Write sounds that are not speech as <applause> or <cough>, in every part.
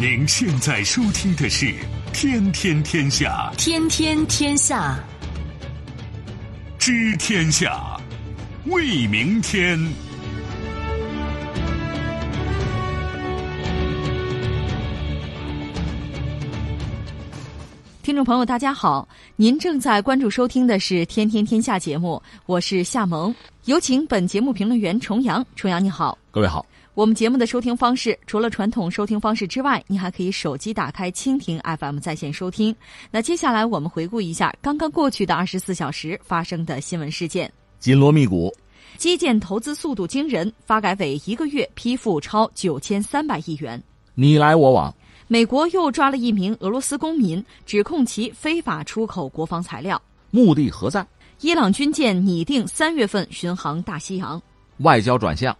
您现在收听的是《天天天下》，天天天下，知天下，为明天。听众朋友，大家好，您正在关注收听的是《天天天下》节目，我是夏萌，有请本节目评论员重阳。重阳你好，各位好。我们节目的收听方式，除了传统收听方式之外，你还可以手机打开蜻蜓 FM 在线收听。那接下来我们回顾一下刚刚过去的二十四小时发生的新闻事件：紧锣密鼓，基建投资速度惊人，发改委一个月批复超九千三百亿元；你来我往，美国又抓了一名俄罗斯公民，指控其非法出口国防材料，目的何在？伊朗军舰拟定三月份巡航大西洋，外交转向。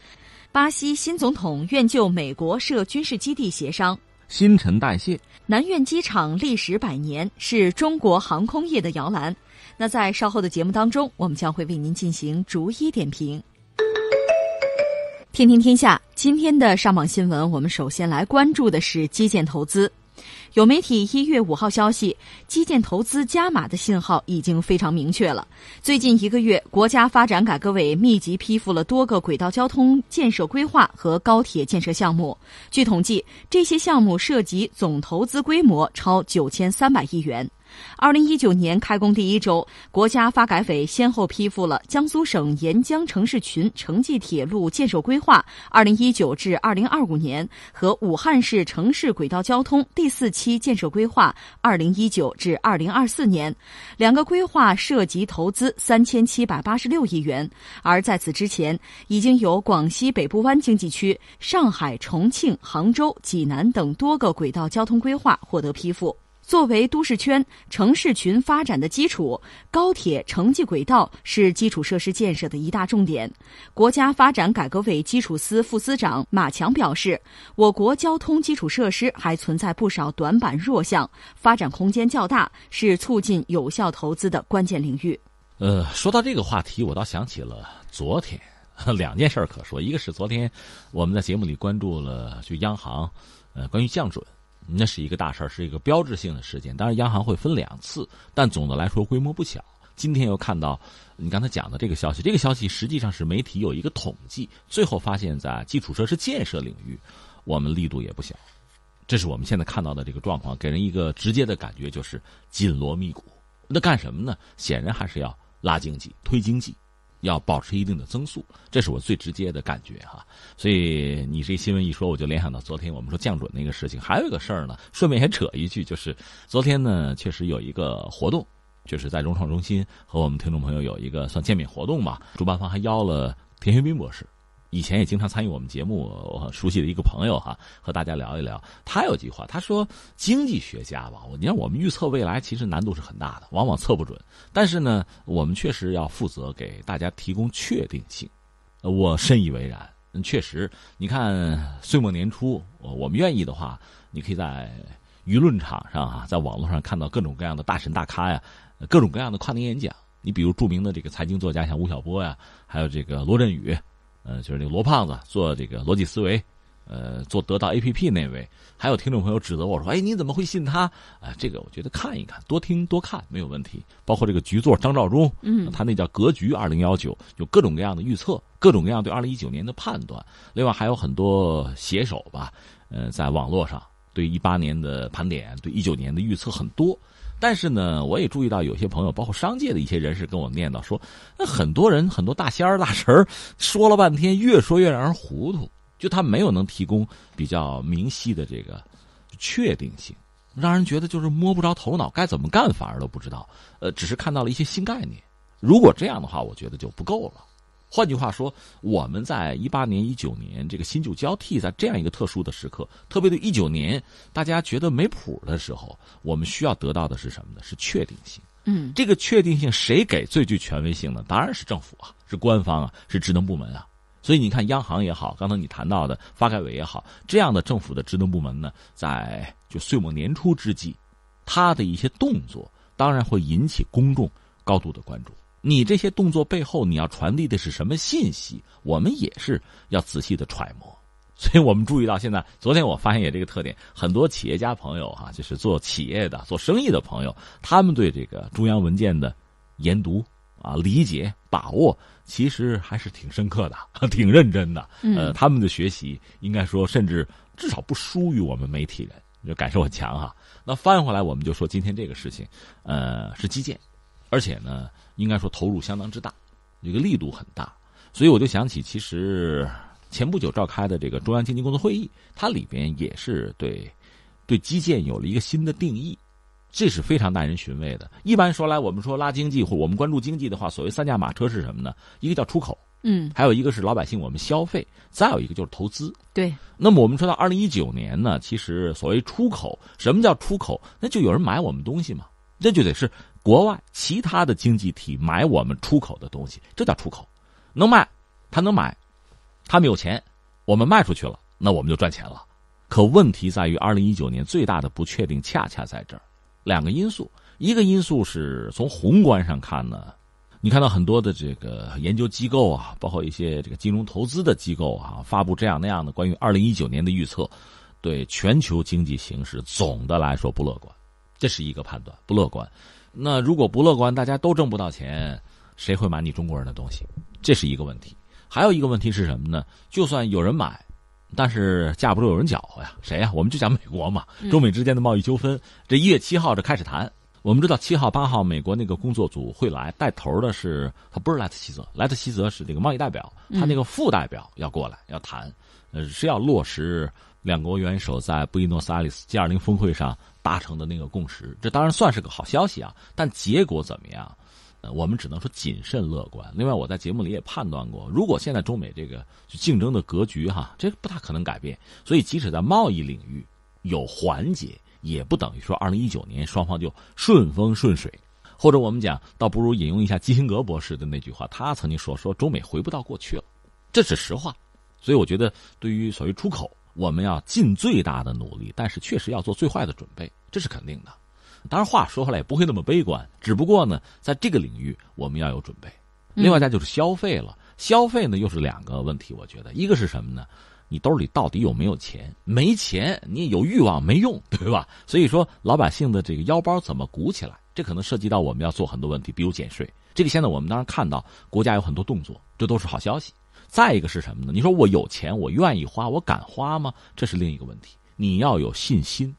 巴西新总统愿就美国设军事基地协商，新陈代谢。南苑机场历时百年，是中国航空业的摇篮。那在稍后的节目当中，我们将会为您进行逐一点评。天天天下，今天的上榜新闻，我们首先来关注的是基建投资。有媒体一月五号消息，基建投资加码的信号已经非常明确了。最近一个月，国家发展改革委密集批复了多个轨道交通建设规划和高铁建设项目。据统计，这些项目涉及总投资规模超九千三百亿元。二零一九年开工第一周，国家发改委先后批复了江苏省沿江城市群城际铁路建设规划（二零一九至二零二五年）和武汉市城市轨道交通第四期建设规划（二零一九至二零二四年）。两个规划涉及投资三千七百八十六亿元。而在此之前，已经有广西北部湾经济区、上海、重庆、杭州、济南等多个轨道交通规划获得批复。作为都市圈、城市群发展的基础，高铁、城际轨道是基础设施建设的一大重点。国家发展改革委基础司副司长马强表示，我国交通基础设施还存在不少短板弱项，发展空间较大，是促进有效投资的关键领域。呃，说到这个话题，我倒想起了昨天 <laughs> 两件事可说。一个是昨天我们在节目里关注了，就央行呃关于降准。那是一个大事儿，是一个标志性的事件。当然，央行会分两次，但总的来说规模不小。今天又看到你刚才讲的这个消息，这个消息实际上是媒体有一个统计，最后发现，在基础设施建设领域，我们力度也不小。这是我们现在看到的这个状况，给人一个直接的感觉就是紧锣密鼓。那干什么呢？显然还是要拉经济、推经济。要保持一定的增速，这是我最直接的感觉哈。所以你这新闻一说，我就联想到昨天我们说降准那个事情。还有一个事儿呢，顺便也扯一句，就是昨天呢，确实有一个活动，就是在融创中心和我们听众朋友有一个算见面活动吧。主办方还邀了田学斌博士。以前也经常参与我们节目，我很熟悉的一个朋友哈，和大家聊一聊。他有句话，他说：“经济学家吧，你看我们预测未来其实难度是很大的，往往测不准。但是呢，我们确实要负责给大家提供确定性。”我深以为然。确实，你看岁末年初，我们愿意的话，你可以在舆论场上啊，在网络上看到各种各样的大神大咖呀，各种各样的跨年演讲。你比如著名的这个财经作家，像吴晓波呀，还有这个罗振宇。呃，就是那个罗胖子做这个逻辑思维，呃，做得到 A P P 那位，还有听众朋友指责我说：“哎，你怎么会信他？”啊，这个我觉得看一看，多听多看没有问题。包括这个局座张召忠，嗯，他那叫格局二零幺九，有各种各样的预测，各种各样对二零一九年的判断。另外还有很多写手吧，呃，在网络上对一八年的盘点，对一九年的预测很多。但是呢，我也注意到有些朋友，包括商界的一些人士，跟我念叨说，那很多人很多大仙儿大神儿说了半天，越说越让人糊涂，就他没有能提供比较明晰的这个确定性，让人觉得就是摸不着头脑，该怎么干反而都不知道。呃，只是看到了一些新概念。如果这样的话，我觉得就不够了。换句话说，我们在一八年、一九年这个新旧交替，在这样一个特殊的时刻，特别对一九年大家觉得没谱的时候，我们需要得到的是什么呢？是确定性。嗯，这个确定性谁给最具权威性呢？当然是政府啊，是官方啊，是职能部门啊。所以你看，央行也好，刚才你谈到的发改委也好，这样的政府的职能部门呢，在就岁末年初之际，他的一些动作，当然会引起公众高度的关注。你这些动作背后，你要传递的是什么信息？我们也是要仔细的揣摩。<laughs> 所以我们注意到，现在昨天我发现也这个特点，很多企业家朋友哈，就是做企业的、做生意的朋友，他们对这个中央文件的研读啊、理解、把握，其实还是挺深刻的、<laughs> 挺认真的。呃，他们的学习应该说，甚至至少不输于我们媒体人，就感受很强哈。那翻回来，我们就说今天这个事情，呃，是基建，而且呢，应该说投入相当之大，这个力度很大，所以我就想起，其实。前不久召开的这个中央经济工作会议，它里边也是对对基建有了一个新的定义，这是非常耐人寻味的。一般说来，我们说拉经济或我们关注经济的话，所谓三驾马车是什么呢？一个叫出口，嗯，还有一个是老百姓我们消费，再有一个就是投资。对。那么我们说到二零一九年呢，其实所谓出口，什么叫出口？那就有人买我们东西嘛，那就得是国外其他的经济体买我们出口的东西，这叫出口。能卖，他能买。他们有钱，我们卖出去了，那我们就赚钱了。可问题在于，二零一九年最大的不确定恰恰在这儿，两个因素。一个因素是从宏观上看呢，你看到很多的这个研究机构啊，包括一些这个金融投资的机构啊，发布这样那样的关于二零一九年的预测，对全球经济形势总的来说不乐观，这是一个判断，不乐观。那如果不乐观，大家都挣不到钱，谁会买你中国人的东西？这是一个问题。还有一个问题是什么呢？就算有人买，但是架不住有人搅和呀。谁呀？我们就讲美国嘛，中美之间的贸易纠纷。这一月七号这开始谈。我们知道七号八号美国那个工作组会来，带头的是他不是莱特希泽，莱特希泽是这个贸易代表，他那个副代表要过来要谈，呃是要落实两国元首在布宜诺斯艾利斯 G 二零峰会上达成的那个共识。这当然算是个好消息啊，但结果怎么样？我们只能说谨慎乐观。另外，我在节目里也判断过，如果现在中美这个竞争的格局哈，这个不大可能改变。所以，即使在贸易领域有缓解，也不等于说二零一九年双方就顺风顺水。或者我们讲，倒不如引用一下基辛格博士的那句话，他曾经说：“说中美回不到过去了。”这是实话。所以，我觉得对于所谓出口，我们要尽最大的努力，但是确实要做最坏的准备，这是肯定的。当然，话说回来也不会那么悲观。只不过呢，在这个领域我们要有准备。另外，再就是消费了。消费呢，又是两个问题。我觉得，一个是什么呢？你兜里到底有没有钱？没钱，你有欲望没用，对吧？所以说，老百姓的这个腰包怎么鼓起来？这可能涉及到我们要做很多问题，比如减税。这个现在我们当然看到国家有很多动作，这都是好消息。再一个是什么呢？你说我有钱，我愿意花，我敢花吗？这是另一个问题。你要有信心。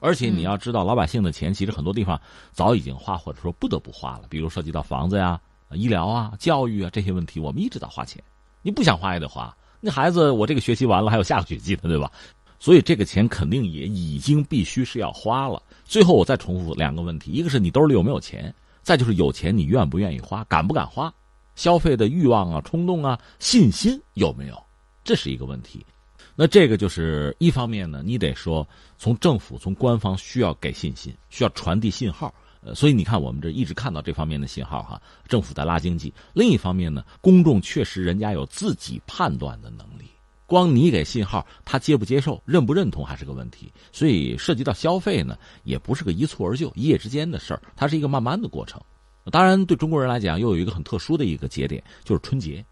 而且你要知道，老百姓的钱其实很多地方早已经花，或者说不得不花了。比如涉及到房子呀、医疗啊、教育啊这些问题，我们一直在花钱。你不想花也得花。那孩子，我这个学期完了，还有下个学期的，对吧？所以这个钱肯定也已经必须是要花了。最后我再重复两个问题：一个是你兜里有没有钱；再就是有钱你愿不愿意花，敢不敢花？消费的欲望啊、冲动啊、信心有没有？这是一个问题。那这个就是一方面呢，你得说从政府、从官方需要给信心，需要传递信号。呃，所以你看，我们这一直看到这方面的信号哈，政府在拉经济。另一方面呢，公众确实人家有自己判断的能力，光你给信号，他接不接受、认不认同还是个问题。所以涉及到消费呢，也不是个一蹴而就、一夜之间的事儿，它是一个慢慢的过程。当然，对中国人来讲，又有一个很特殊的一个节点，就是春节，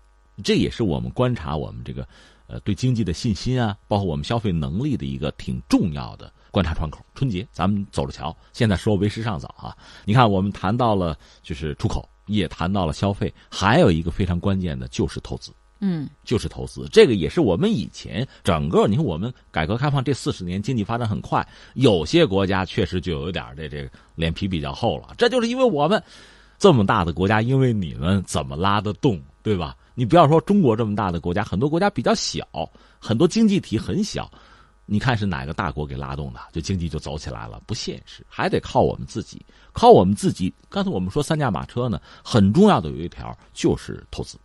这也是我们观察我们这个。呃，对经济的信心啊，包括我们消费能力的一个挺重要的观察窗口。春节咱们走着瞧。现在说为时尚早啊。你看，我们谈到了就是出口，也谈到了消费，还有一个非常关键的就是投资。嗯，就是投资。这个也是我们以前整个你看，我们改革开放这四十年经济发展很快，有些国家确实就有点这这脸皮比较厚了。这就是因为我们这么大的国家，因为你们怎么拉得动，对吧？你不要说中国这么大的国家，很多国家比较小，很多经济体很小，你看是哪个大国给拉动的，就经济就走起来了？不现实，还得靠我们自己，靠我们自己。刚才我们说三驾马车呢，很重要的有一条就是投资。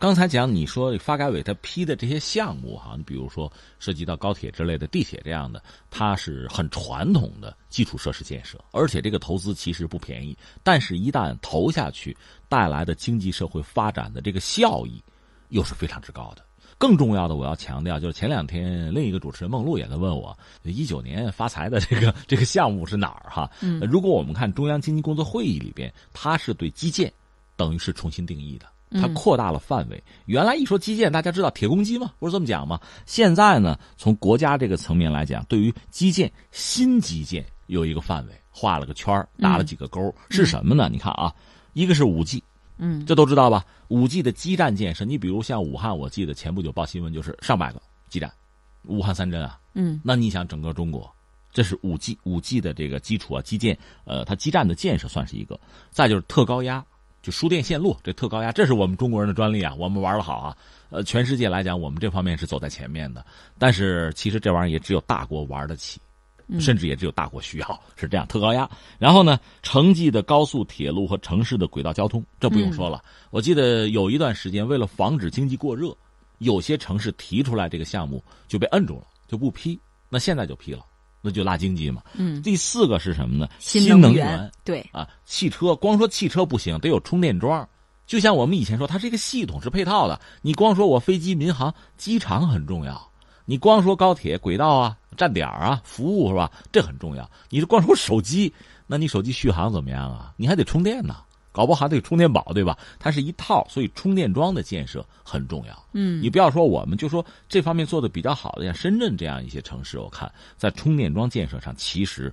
刚才讲你说发改委他批的这些项目哈，你比如说涉及到高铁之类的、地铁这样的，它是很传统的基础设施建设，而且这个投资其实不便宜，但是一旦投下去，带来的经济社会发展的这个效益，又是非常之高的。更重要的，我要强调就是前两天另一个主持人梦露也在问我，一九年发财的这个这个项目是哪儿哈？如果我们看中央经济工作会议里边，它是对基建等于是重新定义的。它扩大了范围。原来一说基建，大家知道铁公鸡吗？不是这么讲吗？现在呢，从国家这个层面来讲，对于基建新基建有一个范围，画了个圈打了几个勾，是什么呢？你看啊，一个是五 G，嗯，这都知道吧？五 G 的基站建设，你比如像武汉，我记得前不久报新闻就是上百个基站，武汉三镇啊，嗯，那你想整个中国，这是五 G 五 G 的这个基础啊，基建，呃，它基站的建设算是一个，再就是特高压。就输电线路，这特高压，这是我们中国人的专利啊！我们玩的好啊，呃，全世界来讲，我们这方面是走在前面的。但是其实这玩意儿也只有大国玩得起，甚至也只有大国需要，<laughs> 是这样。特高压，然后呢，城际的高速铁路和城市的轨道交通，这不用说了。我记得有一段时间，为了防止经济过热，有些城市提出来这个项目就被摁住了，就不批。那现在就批了。那就拉经济嘛。嗯，第四个是什么呢？新能源。对啊，汽车光说汽车不行，得有充电桩。就像我们以前说，它是一个系统，是配套的。你光说我飞机、民航、机场很重要，你光说高铁轨道啊、站点啊、服务是吧？这很重要。你光说手机，那你手机续航怎么样啊？你还得充电呢。搞不好得充电宝，对吧？它是一套，所以充电桩的建设很重要。嗯，你不要说我们，就说这方面做的比较好的，像深圳这样一些城市，我看在充电桩建设上，其实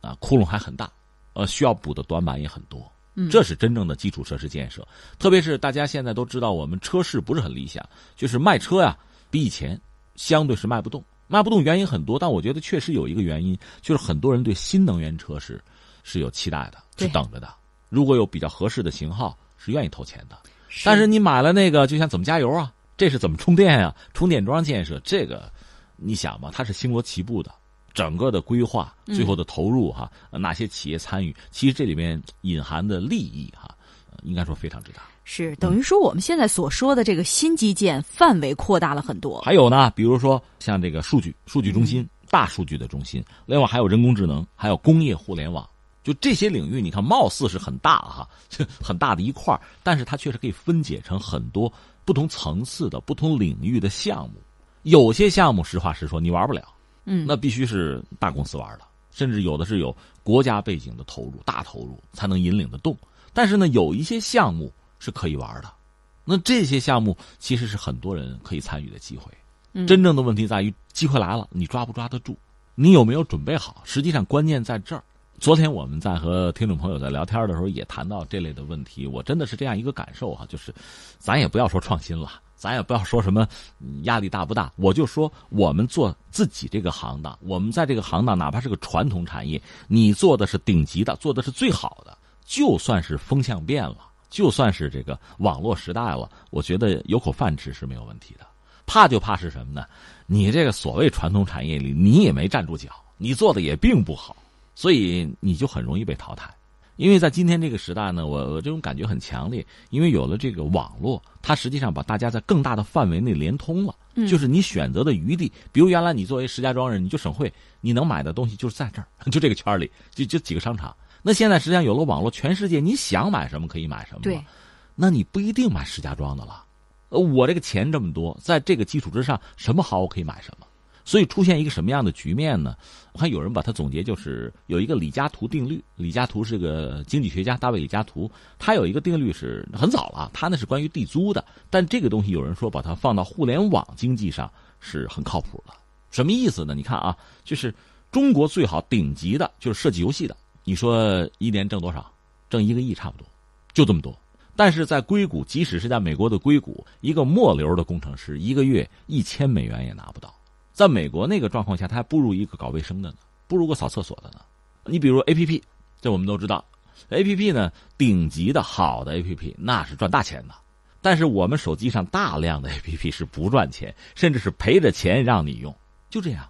啊窟窿还很大，呃，需要补的短板也很多。嗯，这是真正的基础设施建设。特别是大家现在都知道，我们车市不是很理想，就是卖车呀，比以前相对是卖不动。卖不动原因很多，但我觉得确实有一个原因，就是很多人对新能源车是是有期待的，是等着的。如果有比较合适的型号，是愿意投钱的。但是你买了那个，就像怎么加油啊？这是怎么充电呀？充电桩建设这个，你想嘛，它是星罗棋布的，整个的规划，最后的投入哈，哪些企业参与？其实这里面隐含的利益哈，应该说非常之大。是等于说我们现在所说的这个新基建范围扩大了很多。还有呢，比如说像这个数据、数据中心、大数据的中心，另外还有人工智能，还有工业互联网。就这些领域，你看，貌似是很大哈，<laughs> 很大的一块但是它确实可以分解成很多不同层次的不同领域的项目。有些项目，实话实说，你玩不了，嗯，那必须是大公司玩的，甚至有的是有国家背景的投入，大投入才能引领得动。但是呢，有一些项目是可以玩的，那这些项目其实是很多人可以参与的机会。真正的问题在于，机会来了，你抓不抓得住？你有没有准备好？实际上，关键在这儿。昨天我们在和听众朋友在聊天的时候，也谈到这类的问题。我真的是这样一个感受哈，就是，咱也不要说创新了，咱也不要说什么压力大不大，我就说我们做自己这个行当，我们在这个行当，哪怕是个传统产业，你做的是顶级的，做的是最好的，就算是风向变了，就算是这个网络时代了，我觉得有口饭吃是没有问题的。怕就怕是什么呢？你这个所谓传统产业里，你也没站住脚，你做的也并不好。所以你就很容易被淘汰，因为在今天这个时代呢，我我这种感觉很强烈，因为有了这个网络，它实际上把大家在更大的范围内连通了，嗯就是你选择的余地，比如原来你作为石家庄人，你就省会，你能买的东西就是在这儿，<laughs> 就这个圈里，就就几个商场。那现在实际上有了网络，全世界你想买什么可以买什么，对，那你不一定买石家庄的了，呃，我这个钱这么多，在这个基础之上，什么好我可以买什么。所以出现一个什么样的局面呢？我看有人把它总结，就是有一个李嘉图定律。李嘉图是个经济学家，大卫李嘉图，他有一个定律是很早了，他那是关于地租的。但这个东西有人说把它放到互联网经济上是很靠谱的。什么意思呢？你看啊，就是中国最好顶级的就是设计游戏的，你说一年挣多少？挣一个亿差不多，就这么多。但是在硅谷，即使是在美国的硅谷，一个末流的工程师一个月一千美元也拿不到。在美国那个状况下，他还不如一个搞卫生的呢，不如个扫厕所的呢。你比如 A P P，这我们都知道，A P P 呢，顶级的好的 A P P 那是赚大钱的。但是我们手机上大量的 A P P 是不赚钱，甚至是赔着钱让你用，就这样，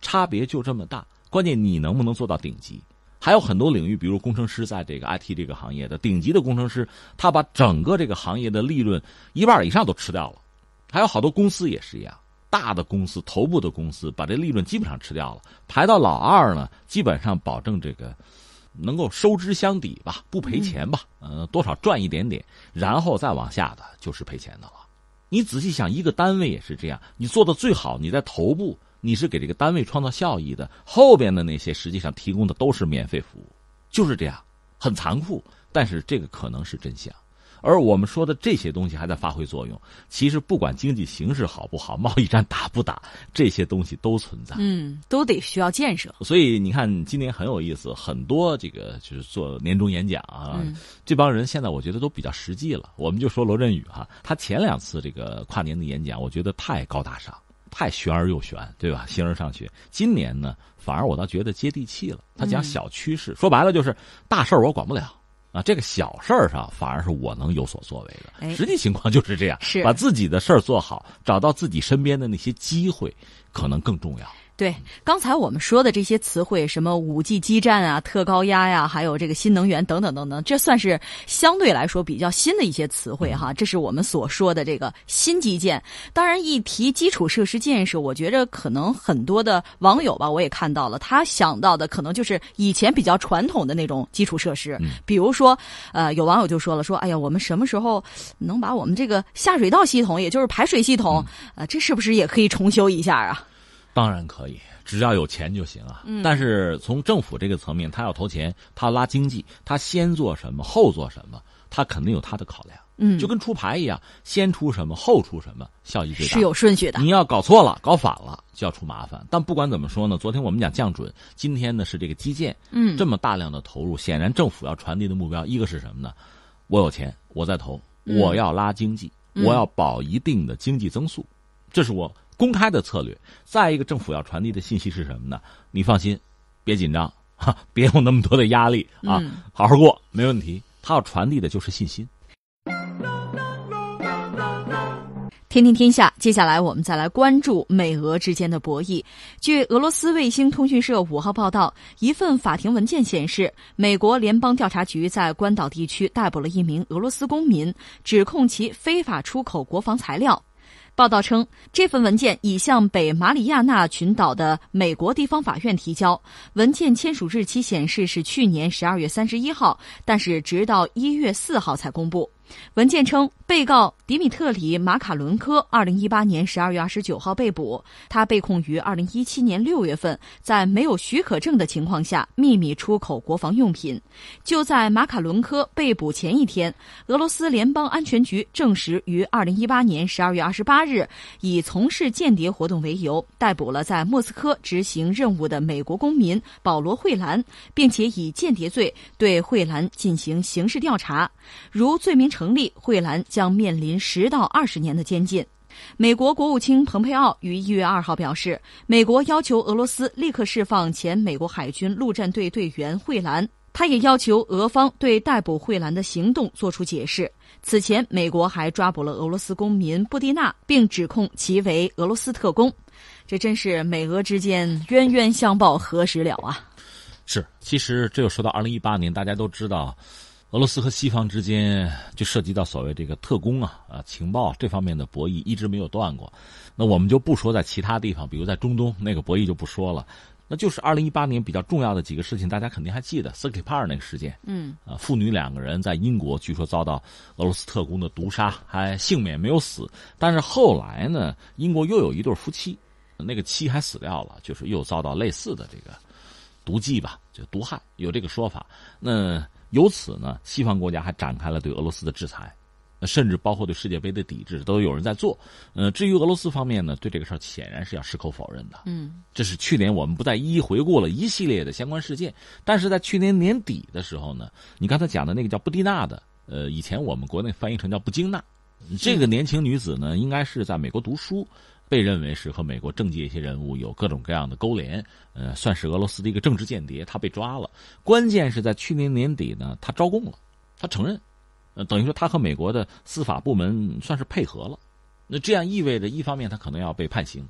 差别就这么大。关键你能不能做到顶级？还有很多领域，比如工程师，在这个 I T 这个行业的顶级的工程师，他把整个这个行业的利润一半以上都吃掉了。还有好多公司也是一样。大的公司、头部的公司把这利润基本上吃掉了，排到老二呢，基本上保证这个能够收支相抵吧，不赔钱吧，呃，多少赚一点点，然后再往下的就是赔钱的了。你仔细想，一个单位也是这样，你做的最好，你在头部你是给这个单位创造效益的，后边的那些实际上提供的都是免费服务，就是这样，很残酷，但是这个可能是真相。而我们说的这些东西还在发挥作用。其实不管经济形势好不好，贸易战打不打，这些东西都存在。嗯，都得需要建设。所以你看，今年很有意思，很多这个就是做年终演讲啊，嗯这帮人现在我觉得都比较实际了。我们就说罗振宇哈，他前两次这个跨年的演讲，我觉得太高大上。太玄而又玄，对吧？形而上学。今年呢，反而我倒觉得接地气了。他讲小趋势，说白了就是大事儿我管不了啊，这个小事儿上反而是我能有所作为的。哎实际情况就是这样，是把自己的事儿做好，找到自己身边的那些机会，可能更重要。对，刚才我们说的这些词汇，什么五 G 基站啊、特高压呀，还有这个新能源等等等等，这算是相对来说比较新的一些词汇哈。这是我们所说的这个新基建。当然，一提基础设施建设，我觉着可能很多的网友吧，我也看到了，他想到的可能就是以前比较传统的那种基础设施，比如说，呃，有网友就说了，说，哎呀，我们什么时候能把我们这个下水道系统，也就是排水系统，呃，这是不是也可以重修一下啊？当然可以，只要有钱就行啊。但是从政府这个层面，他要投钱，他拉经济，他先做什么，后做什么，他肯定有他的考量。嗯，就跟出牌一样，先出什么，后出什么，效益最大。是有顺序的。你要搞错了，搞反了，就要出麻烦。但不管怎么说呢，昨天我们讲降准，今天呢是这个基建，嗯，这么大量的投入，显然政府要传递的目标，一个是什么呢？我有钱，我在投，嗯我要拉经济，我要保一定的经济增速，这是我公开的策略。再一个，政府要传递的信息是什么呢？你放心，别紧张，哈，别有那么多的压力啊，嗯好好过，没问题。他要传递的就是信心。天天天下，接下来我们再来关注美俄之间的博弈。据俄罗斯卫星通讯社五号报道，一份法庭文件显示，美国联邦调查局在关岛地区逮捕了一名俄罗斯公民，指控其非法出口国防材料。报道称，这份文件已向北马里亚纳群岛的美国地方法院提交。文件签署日期显示是去年十二月三十一号，但是直到一月四号才公布。文件称，被告迪米特里·马卡伦科二零一八年十二月二十九号被捕。他被控于二零一七年六月份在没有许可证的情况下秘密出口国防用品。就在马卡伦科被捕前一天，俄罗斯联邦安全局证实，于二零一八年十二月二十八日，以从事间谍活动为由，逮捕了在莫斯科执行任务的美国公民保罗·惠兰，并且以间谍罪对惠兰进行刑事调查。如罪名成成立，惠兰将面临十到二十年的监禁。美国国务卿蓬佩奥于一月二号表示，美国要求俄罗斯立刻释放前美国海军陆战队队员惠兰。他也要求俄方对逮捕惠兰的行动作出解释。此前，美国还抓捕了俄罗斯公民布蒂娜，并指控其为俄罗斯特工。这真是美俄之间冤冤相报何时了啊！是，其实这又说到二零一八年，大家都知道，俄罗斯和西方之间就涉及到所谓这个特工啊、啊情报这方面的博弈，一直没有断过。那我们就不说在其他地方，比如在中东那个博弈就不说了。那就是二零一八年比较重要的几个事情，大家肯定还记得斯基帕尔那个事件。嗯，啊，父女两个人在英国据说遭到俄罗斯特工的毒杀，还幸免没有死。但是后来呢，英国又有一对夫妻，那个妻还死掉了，就是又遭到类似的这个毒剂吧，就毒害，有这个说法。那由此呢，西方国家还展开了对俄罗斯的制裁。甚至包括对世界杯的抵制都有人在做，呃，至于俄罗斯方面呢，对这个事儿显然是要矢口否认的。嗯，这是去年我们不再一一回顾了一系列的相关事件，但是在去年年底的时候呢，你刚才讲的那个叫布蒂娜的，呃，以前我们国内翻译成叫布京娜，这个年轻女子呢，应该是在美国读书，被认为是和美国政界一些人物有各种各样的勾连，呃，算是俄罗斯的一个政治间谍，他被抓了。关键是在去年年底呢，他招供了，他承认。呃，等于说他和美国的司法部门算是配合了，那这样意味着一方面他可能要被判刑，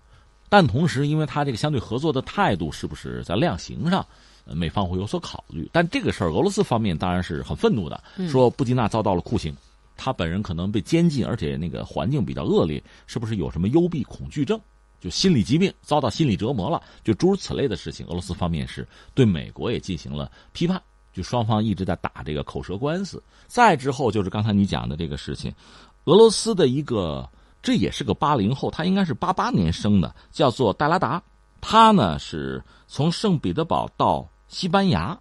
但同时因为他这个相对合作的态度是不是在量刑上，呃，美方会有所考虑。但这个事儿俄罗斯方面当然是很愤怒的，说布基纳遭到了酷刑，他本人可能被监禁，而且那个环境比较恶劣，是不是有什么幽闭恐惧症，就心理疾病，遭到心理折磨了，就诸如此类的事情，俄罗斯方面是对美国也进行了批判。就双方一直在打这个口舌官司，再之后就是刚才你讲的这个事情，俄罗斯的一个这也是个八零后，他应该是八八年生的，叫做戴拉达，他呢是从圣彼得堡到西班牙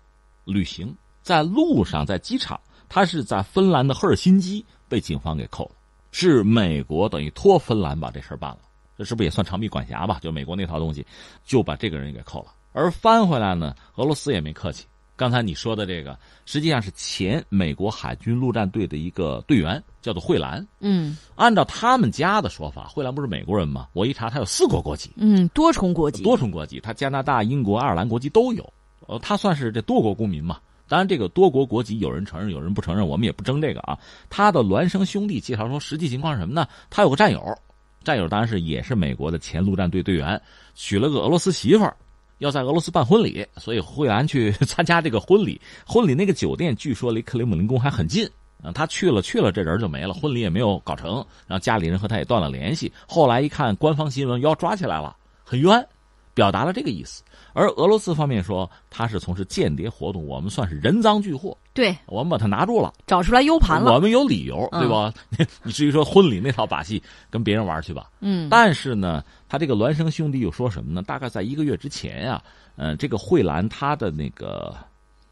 旅行，在路上在机场，他是在芬兰的赫尔辛基被警方给扣了，是美国等于托芬兰把这事儿办了，这是不是也算长臂管辖吧？就美国那套东西，就把这个人给扣了。而翻回来呢，俄罗斯也没客气。刚才你说的这个，实际上是前美国海军陆战队的一个队员，叫做惠兰。嗯，按照他们家的说法，惠兰不是美国人吗？我一查，他有四国国籍。嗯，多重国籍，多重国籍，他加拿大、英国、爱尔兰国籍都有。呃，他算是这多国公民嘛？当然，这个多国国籍有人承认，有人不承认，我们也不争这个啊。他的孪生兄弟介绍说，实际情况是什么呢？他有个战友，战友当然是也是美国的前陆战队队员，娶了个俄罗斯媳妇儿。要在俄罗斯办婚礼，所以惠兰去参加这个婚礼。婚礼那个酒店据说离克里姆林宫还很近啊，他去了去了，这人就没了，婚礼也没有搞成，然后家里人和他也断了联系。后来一看官方新闻，要抓起来了，很冤，表达了这个意思。而俄罗斯方面说他是从事间谍活动，我们算是人赃俱获。对，我们把他拿住了，找出来 U 盘了。我们有理由，对吧？<laughs> 你至于说婚礼那套把戏，跟别人玩去吧。嗯。但是呢，他这个孪生兄弟又说什么呢？大概在一个月之前呀，嗯，这个惠兰他的那个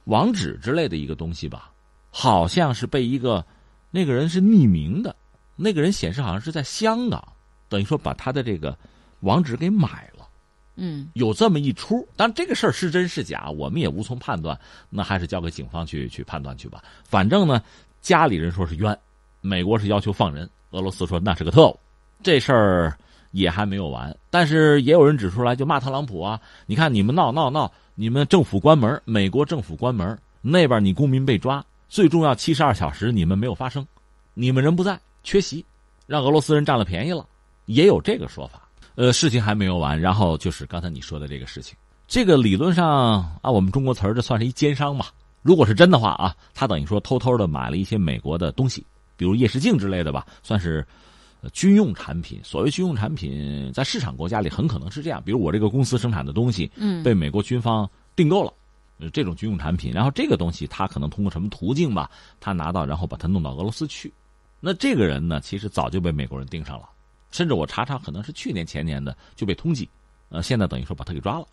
网址之类的一个东西吧，好像是被一个那个人是匿名的，那个人显示好像是在香港，等于说把他的这个网址给买了。嗯，有这么一出，但这个事儿是真是假，我们也无从判断，那还是交给警方去去判断去吧。反正呢，家里人说是冤，美国是要求放人，俄罗斯说那是个特务，这事儿也还没有完。但是也有人指出来，就骂特朗普啊，你看你们闹闹闹，你们政府关门，美国政府关门，那边你公民被抓，最重要七十二小时你们没有发生，你们人不在，缺席，让俄罗斯人占了便宜了，也有这个说法。呃，事情还没有完，然后就是刚才你说的这个事情。这个理论上啊，我们中国词儿，这算是一奸商吧？如果是真的话啊，他等于说偷偷的买了一些美国的东西，比如夜视镜之类的吧，算是军用产品。所谓军用产品，在市场国家里很可能是这样，比如我这个公司生产的东西，嗯，被美国军方订购了，这种军用产品，然后这个东西他可能通过什么途径吧，他拿到，然后把它弄到俄罗斯去。那这个人呢，其实早就被美国人盯上了。甚至我查查，可能是去年前年的就被通缉，呃，现在等于说把他给抓了。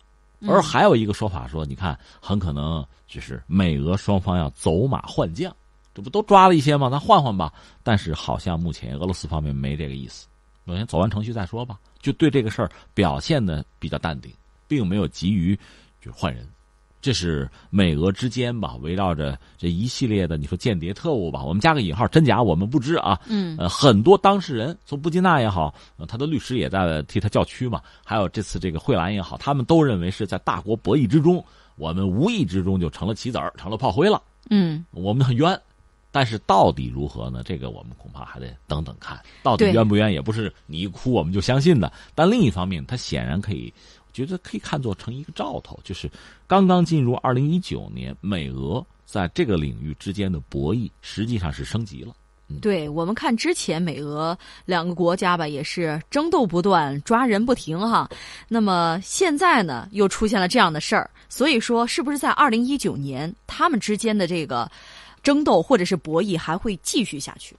而还有一个说法说，你看，很可能就是美俄双方要走马换将，这不都抓了一些吗？咱换换吧。但是好像目前俄罗斯方面没这个意思，我先走完程序再说吧。就对这个事儿表现的比较淡定，并没有急于就换人。这是美俄之间吧，围绕着这一系列的你说间谍特务吧，我们加个引号，真假我们不知啊。嗯，呃，很多当事人，从布基纳也好，他的律师也在替他叫屈嘛，还有这次这个惠兰也好，他们都认为是在大国博弈之中，我们无意之中就成了棋子儿，成了炮灰了。嗯，我们很冤，但是到底如何呢？这个我们恐怕还得等等看，到底冤不冤，也不是你一哭我们就相信的。但另一方面，他显然可以。觉得可以看作成一个兆头，就是刚刚进入二零一九年，美俄在这个领域之间的博弈实际上是升级了。对我们看之前美俄两个国家吧，也是争斗不断，抓人不停哈。那么现在呢，又出现了这样的事儿，所以说是不是在二零一九年，他们之间的这个争斗或者是博弈还会继续下去？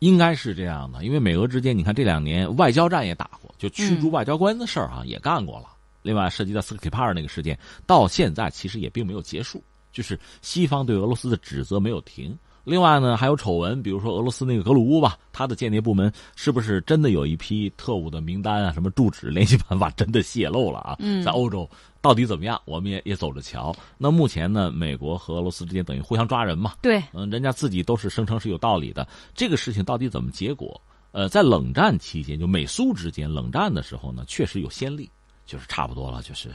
应该是这样的，因为美俄之间，你看这两年外交战也打过，就驱逐外交官的事儿啊，也干过了。另外，涉及到斯克里帕尔那个事件，到现在其实也并没有结束，就是西方对俄罗斯的指责没有停。另外呢，还有丑闻，比如说俄罗斯那个格鲁乌吧，他的间谍部门是不是真的有一批特务的名单啊？什么住址、联系办法真的泄露了啊？嗯在欧洲到底怎么样？我们也也走着瞧。那目前呢，美国和俄罗斯之间等于互相抓人嘛？对，嗯，人家自己都是声称是有道理的。这个事情到底怎么结果？呃，在冷战期间，就美苏之间冷战的时候呢，确实有先例。就是差不多了，就是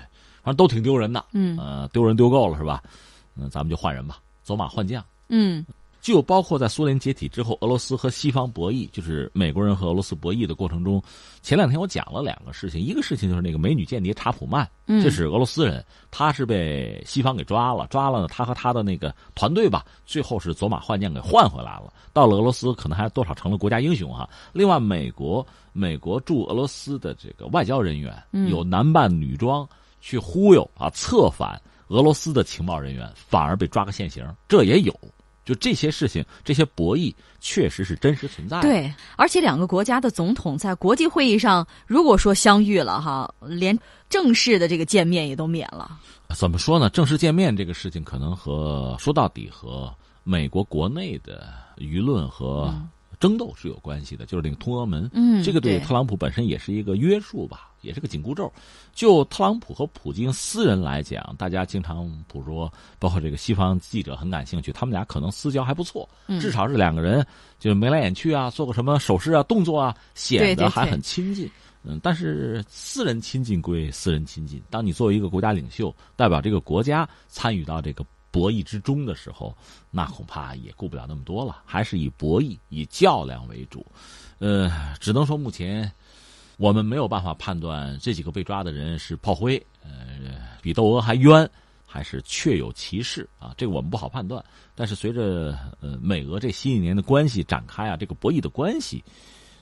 反正都挺丢人的，嗯，呃，丢人丢够了是吧？嗯，咱们就换人吧，走马换将，嗯，就包括在苏联解体之后，俄罗斯和西方博弈，就是美国人和俄罗斯博弈的过程中，前两天我讲了两个事情，一个事情就是那个美女间谍查普曼，这是俄罗斯人，他是被西方给抓了，抓了呢，他和他的那个团队吧，最后是走马换将给换回来了，到了俄罗斯，可能还多少成了国家英雄哈。另外，美国。美国驻俄罗斯的这个外交人员有男扮女装去忽悠啊，策反俄罗斯的情报人员，反而被抓个现行，这也有。就这些事情，这些博弈确实是真实存在的。对，而且两个国家的总统在国际会议上，如果说相遇了哈，连正式的这个见面也都免了。怎么说呢？正式见面这个事情，可能和说到底和。美国国内的舆论和争斗是有关系的，就是那个通俄门，嗯，这个对对特朗普本身也是一个约束吧，也是个紧箍咒。就特朗普和普京私人来讲，大家经常捕捉，包括这个西方记者很感兴趣，他们俩可能私交还不错，嗯至少是两个人就是眉来眼去啊，做个什么手势啊、动作啊，显得还很亲近。嗯，但是私人亲近归私人亲近，当你作为一个国家领袖，代表这个国家参与到这个博弈之中的时候，那恐怕也顾不了那么多了，还是以博弈、以较量为主。呃，只能说目前我们没有办法判断这几个被抓的人是炮灰，呃，比窦娥还冤，还是确有其事啊？这个我们不好判断。但是随着呃美俄这新一年的关系展开啊，这个博弈的关系，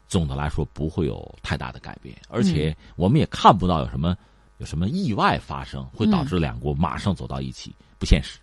总的来说不会有太大的改变，而且我们也看不到有什么有什么意外发生，会导致两国马上走到一起，不现实。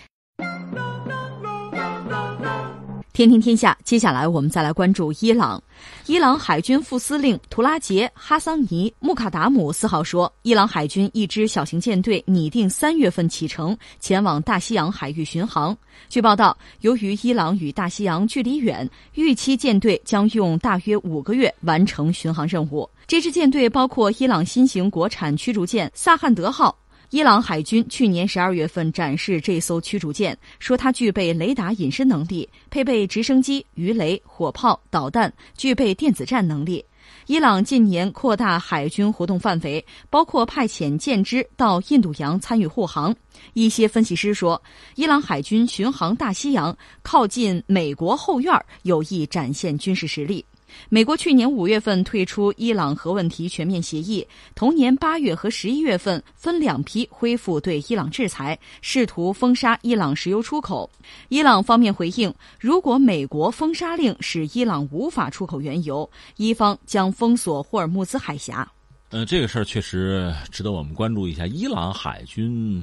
天天天下，接下来我们再来关注伊朗。伊朗海军副司令图拉杰·哈桑尼·穆卡达姆四号说，伊朗海军一支小型舰队拟定三月份启程，前往大西洋海域巡航。据报道，由于伊朗与大西洋距离远，预期舰队将用大约五个月完成巡航任务。这支舰队包括伊朗新型国产驱逐舰萨汉德号。伊朗海军去年十二月份展示这艘驱逐舰，说它具备雷达隐身能力，配备直升机、鱼雷、火炮、导弹，具备电子战能力。伊朗近年扩大海军活动范围，包括派遣舰只到印度洋参与护航。一些分析师说，伊朗海军巡航大西洋，靠近美国后院，有意展现军事实力。美国去年五月份退出伊朗核问题全面协议，同年八月和十一月份分两批恢复对伊朗制裁，试图封杀伊朗石油出口。伊朗方面回应，如果美国封杀令使伊朗无法出口原油，伊方将封锁霍尔木兹海峡。呃，这个事儿确实值得我们关注一下。伊朗海军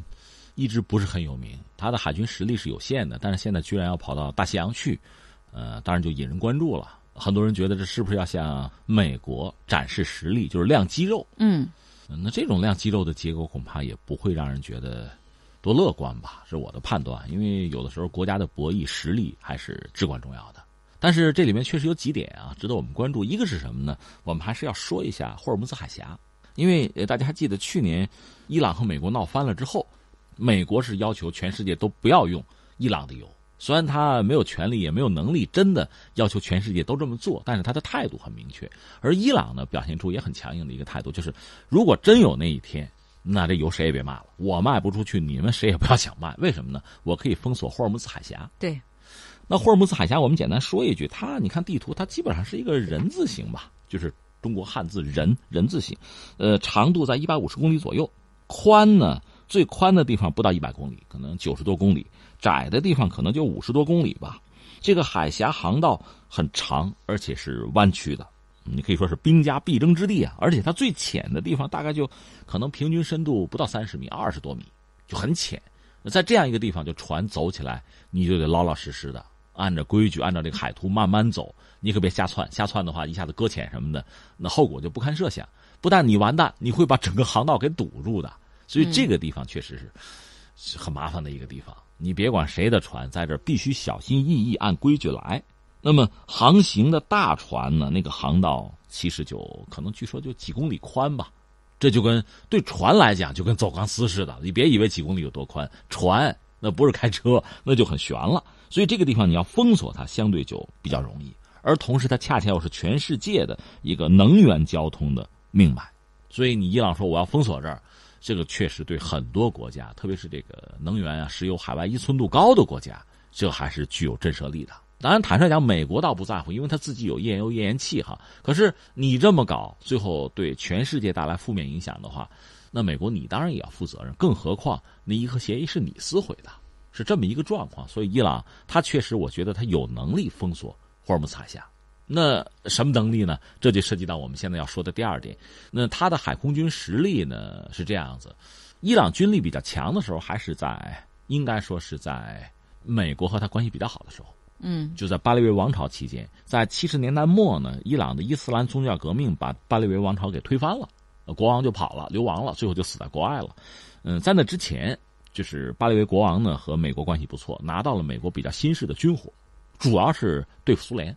一直不是很有名，他的海军实力是有限的，但是现在居然要跑到大西洋去，呃，当然就引人关注了。很多人觉得这是不是要向美国展示实力，就是亮肌肉？嗯，那这种亮肌肉的结果恐怕也不会让人觉得多乐观吧？是我的判断，因为有的时候国家的博弈实力还是至关重要的。但是这里面确实有几点啊，值得我们关注。一个是什么呢？我们还是要说一下霍尔木兹海峡，因为大家还记得去年伊朗和美国闹翻了之后，美国是要求全世界都不要用伊朗的油。虽然他没有权利，也没有能力，真的要求全世界都这么做，但是他的态度很明确。而伊朗呢，表现出也很强硬的一个态度，就是如果真有那一天，那这油谁也别卖了，我卖不出去，你们谁也不要想卖。为什么呢？我可以封锁霍尔木兹海峡。对，那霍尔木兹海峡，我们简单说一句，它你看地图，它基本上是一个人字形吧，就是中国汉字人人字形，呃，长度在一百五十公里左右，宽呢最宽的地方不到一百公里，可能九十多公里。窄的地方可能就五十多公里吧，这个海峡航道很长，而且是弯曲的，你可以说是兵家必争之地啊。而且它最浅的地方大概就可能平均深度不到三十米，二十多米，就很浅。在这样一个地方，就船走起来，你就得老老实实的按照规矩，按照这个海图慢慢走，你可别瞎窜，瞎窜的话一下子搁浅什么的，那后果就不堪设想。不但你完蛋，你会把整个航道给堵住的。所以这个地方确实是很麻烦的一个地方。你别管谁的船，在这必须小心翼翼，按规矩来。那么航行的大船呢？那个航道其实就可能据说就几公里宽吧，这就跟对船来讲就跟走钢丝似的。你别以为几公里有多宽，船那不是开车，那就很悬了。所以这个地方你要封锁它，相对就比较容易。而同时，它恰恰又是全世界的一个能源交通的命脉。所以你伊朗说我要封锁这儿。这个确实对很多国家，特别是这个能源啊、石油海外依存度高的国家，这还是具有震慑力的。当然，坦率讲，美国倒不在乎，因为他自己有页岩油、页岩气哈。可是你这么搞，最后对全世界带来负面影响的话，那美国你当然也要负责任。更何况那伊核协议是你撕毁的，是这么一个状况。所以伊朗他确实，我觉得他有能力封锁霍尔木兹海峡。那什么能力呢？这就涉及到我们现在要说的第二点。那他的海空军实力呢是这样子：伊朗军力比较强的时候，还是在应该说是在美国和他关系比较好的时候。嗯，就在巴列维王朝期间，在七十年代末呢，伊朗的伊斯兰宗教革命把巴列维王朝给推翻了，国王就跑了，流亡了，最后就死在国外了。嗯，在那之前，就是巴列维国王呢和美国关系不错，拿到了美国比较新式的军火，主要是对付苏联。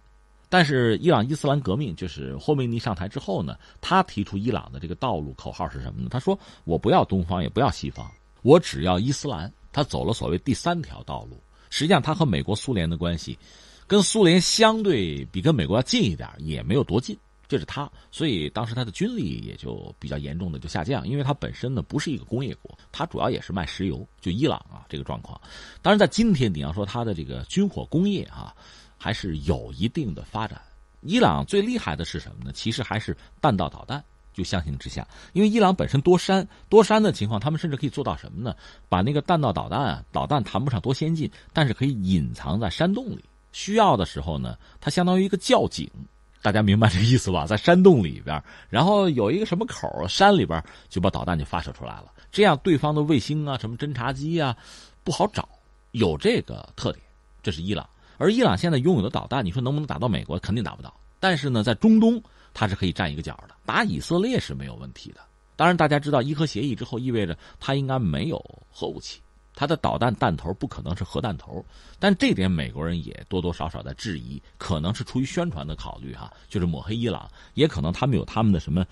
但是伊朗伊斯兰革命就是霍梅尼上台之后呢，他提出伊朗的这个道路口号是什么呢？他说：“我不要东方，也不要西方，我只要伊斯兰。”他走了所谓第三条道路。实际上，他和美国、苏联的关系，跟苏联相对比跟美国要近一点，也没有多近。这是他，所以当时他的军力也就比较严重的就下降，因为他本身呢不是一个工业国，他主要也是卖石油。就伊朗啊这个状况，当然在今天你要说他的这个军火工业啊。还是有一定的发展。伊朗最厉害的是什么呢？其实还是弹道导弹。就相形之下，因为伊朗本身多山多山的情况，他们甚至可以做到什么呢？把那个弹道导弹啊，导弹谈不上多先进，但是可以隐藏在山洞里。需要的时候呢，它相当于一个窖井。大家明白这意思吧？在山洞里边，然后有一个什么口，山里边就把导弹就发射出来了。这样对方的卫星啊、什么侦察机啊，不好找。有这个特点，这是伊朗。而伊朗现在拥有的导弹，你说能不能打到美国？肯定打不到。但是呢，在中东，它是可以占一个角的，打以色列是没有问题的。当然，大家知道伊核协议之后，意味着它应该没有核武器，它的导弹弹头不可能是核弹头。但这点美国人也多多少少在质疑，可能是出于宣传的考虑哈，就是抹黑伊朗，也可能他们有他们的什么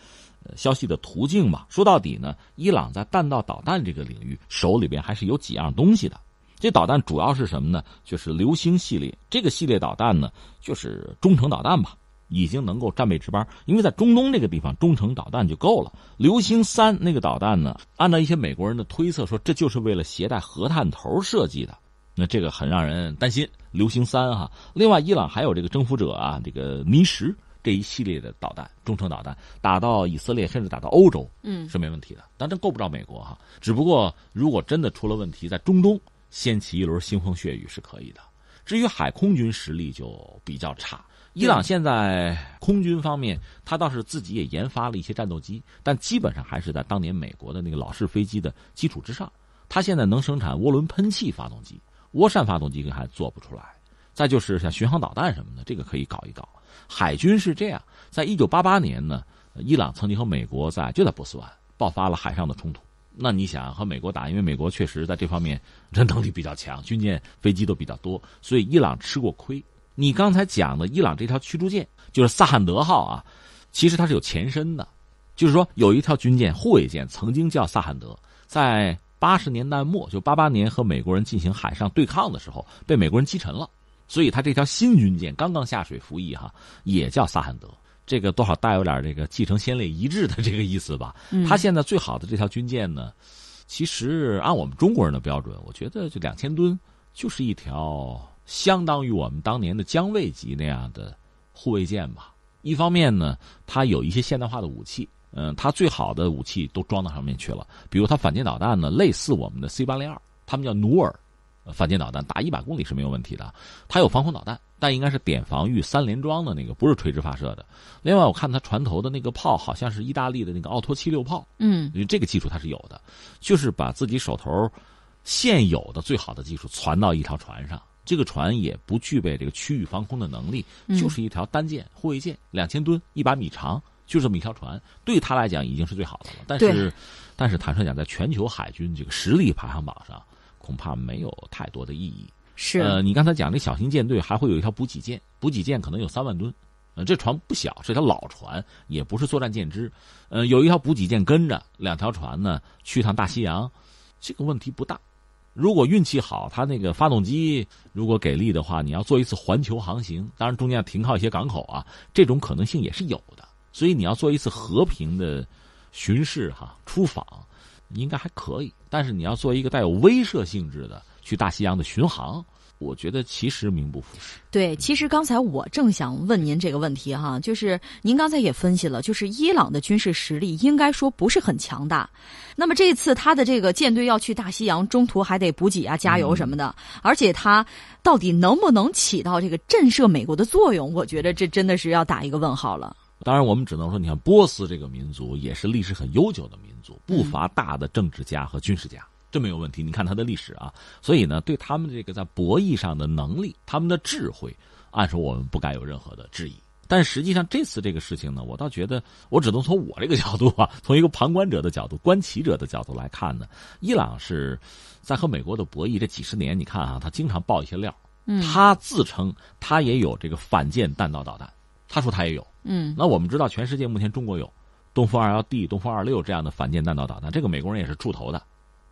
消息的途径吧。说到底呢，伊朗在弹道导弹这个领域手里边还是有几样东西的。这导弹主要是什么呢？就是流星系列这个系列导弹呢，就是中程导弹吧，已经能够战备值班。因为在中东这个地方，中程导弹就够了。流星三那个导弹呢，按照一些美国人的推测说，这就是为了携带核弹头设计的。那这个很让人担心。流星三哈，另外伊朗还有这个征服者啊，这个尼什这一系列的导弹，中程导弹打到以色列，甚至打到欧洲，嗯，是没问题的。但这够不着美国哈。只不过如果真的出了问题，在中东。掀起一轮腥风血雨是可以的，至于海空军实力就比较差。伊朗现在空军方面，他倒是自己也研发了一些战斗机，但基本上还是在当年美国的那个老式飞机的基础之上。他现在能生产涡轮喷气发动机，涡扇发动机还做不出来。再就是像巡航导弹什么的，这个可以搞一搞。海军是这样，在一九八八年呢，伊朗曾经和美国在就在波斯湾爆发了海上的冲突。那你想和美国打，因为美国确实在这方面这能力比较强，军舰、飞机都比较多，所以伊朗吃过亏。你刚才讲的伊朗这条驱逐舰就是萨罕德号啊，其实它是有前身的，就是说有一条军舰护卫舰曾经叫萨罕德，在八十年代末就八八年和美国人进行海上对抗的时候被美国人击沉了，所以它这条新军舰刚刚下水服役哈，也叫萨罕德。这个多少带有点这个继承先烈遗志的这个意思吧。他现在最好的这条军舰呢，其实按我们中国人的标准，我觉得就两千吨就是一条相当于我们当年的江卫级那样的护卫舰吧。一方面呢，它有一些现代化的武器，嗯，它最好的武器都装到上面去了。比如它反舰导弹呢，类似我们的 C 八零二，他们叫努尔反舰导弹，打一百公里是没有问题的。它有防空导弹。但应该是点防御三连装的那个，不是垂直发射的。另外，我看它船头的那个炮好像是意大利的那个奥托七六炮，嗯，因为这个技术它是有的，就是把自己手头现有的最好的技术传到一条船上。这个船也不具备这个区域防空的能力，就是一条单舰护卫舰，两千吨，一百米长，就这么一条船，对他来讲已经是最好的了。但是，但是坦率讲，在全球海军这个实力排行榜上，恐怕没有太多的意义。是呃，你刚才讲那小型舰队还会有一条补给舰，补给舰可能有三万吨，呃，这船不小，是条老船，也不是作战舰只，呃，有一条补给舰跟着，两条船呢去趟大西洋，这个问题不大。如果运气好，它那个发动机如果给力的话，你要做一次环球航行，当然中间要停靠一些港口啊，这种可能性也是有的。所以你要做一次和平的巡视哈出访，应该还可以。但是你要做一个带有威慑性质的。去大西洋的巡航，我觉得其实名不副实。对，其实刚才我正想问您这个问题哈，就是您刚才也分析了，就是伊朗的军事实力应该说不是很强大。那么这次他的这个舰队要去大西洋，中途还得补给啊、加油什么的，而且他到底能不能起到这个震慑美国的作用？我觉得这真的是要打一个问号了。当然，我们只能说，你看波斯这个民族也是历史很悠久的民族，不乏大的政治家和军事家。这没有问题，你看他的历史啊，所以呢，对他们这个在博弈上的能力，他们的智慧，按说我们不该有任何的质疑。但实际上这次这个事情呢，我倒觉得，我只能从我这个角度啊，从一个旁观者的角度、观棋者的角度来看呢，伊朗是在和美国的博弈这几十年，你看啊，他经常爆一些料。嗯，他自称他也有这个反舰弹道导弹，他说他也有。嗯，那我们知道，全世界目前中国有东风二幺 D、东风二六这样的反舰弹道导弹，这个美国人也是出头的。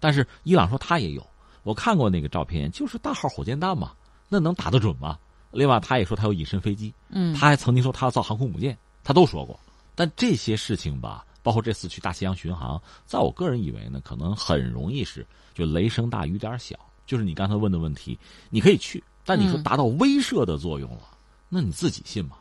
但是伊朗说他也有，我看过那个照片，就是大号火箭弹嘛，那能打得准吗？另外，他也说他有隐身飞机，嗯，他还曾经说他要造航空母舰，他都说过。但这些事情吧，包括这次去大西洋巡航，在我个人以为呢，可能很容易是就雷声大雨点小。就是你刚才问的问题，你可以去，但你说达到威慑的作用了，那你自己信吗？